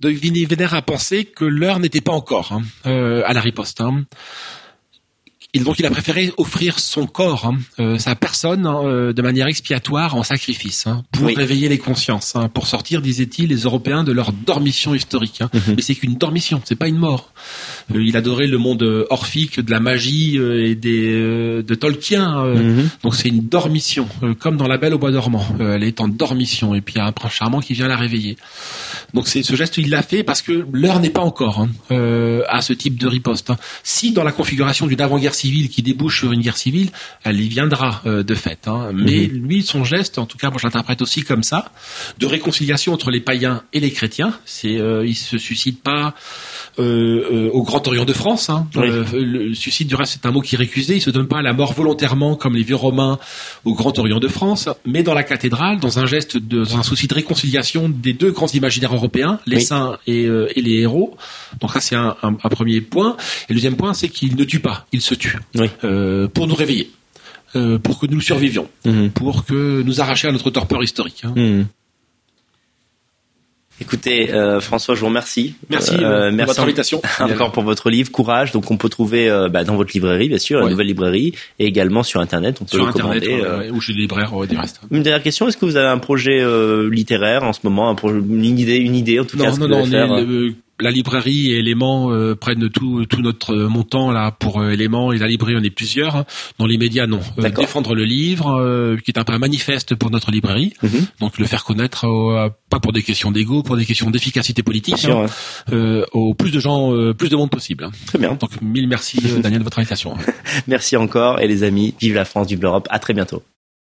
Dominique Vénère a pensé que l'heure n'était pas encore hein, à la riposte. Hein. Et donc il a préféré offrir son corps, hein, euh, sa personne, hein, euh, de manière expiatoire en sacrifice, hein, pour Oui. réveiller les consciences, pour sortir, disait-il, les Européens de leur dormition historique. Mhm. Mais c'est qu'une dormition, c'est pas une mort. Euh, il adorait le monde orphique, de la magie et des de Tolkien. Mhm. donc c'est une dormition, comme dans La Belle au bois dormant. Elle est en dormition et puis il y a un prince charmant qui vient la réveiller. Donc c'est ce geste, il l'a fait parce que l'heure n'est pas encore à ce type de riposte. Si dans la configuration d'une avant-guerre civile qui débouche sur une guerre civile, elle y viendra euh, de fait. hein. Mais lui, son geste, en tout cas, moi je l'interprète aussi comme ça, de réconciliation entre les païens et les chrétiens. C'est, euh, il se suscite pas euh, euh, au Grand Orient de France. Hein. Oui. Le suicide, du reste, c'est un mot qui est récusé. Il se donne pas à la mort volontairement comme les vieux Romains au Grand Orient de France, mais dans la cathédrale, dans un geste, de, dans un souci de réconciliation des deux grands imaginaires européens, les Oui. saints et, et les héros. Donc ça, c'est un, un- un premier point. Et le deuxième point, c'est qu'il ne tue pas, il se tue Oui. euh, pour nous réveiller, euh, pour que nous survivions, Mhm. pour que nous arracher à notre torpeur historique. hein. Mhm. Écoutez, euh, François, je vous remercie. Merci Euh, merci votre invitation. encore pour votre livre Courage. Donc on peut trouver euh, bah, dans votre librairie, bien sûr, la nouvelle librairie, et également sur Internet. On peut Sur le Internet, commander. ouais, euh. ouais, ou chez les libraires, ouais, du reste. Une dernière question est-ce que vous avez un projet euh, littéraire en ce moment, un projet, une idée, une idée en tout cas Non, ce non, que vous non, euh, la librairie et Éléments euh, prennent tout, tout notre montant là pour euh, Éléments et la librairie on est plusieurs. hein. Dans les médias non. Euh, défendre le livre euh, qui est un peu un manifeste pour notre librairie. Mhm. Donc le faire connaître euh, pas pour des questions d'ego, pour des questions d'efficacité politique, sûr, hein, ouais. euh, au plus de gens, euh, plus de monde possible. hein. Très bien. Donc mille merci euh, Daniel de votre invitation. Merci encore et les amis, vive la France, vive l'Europe. À très bientôt.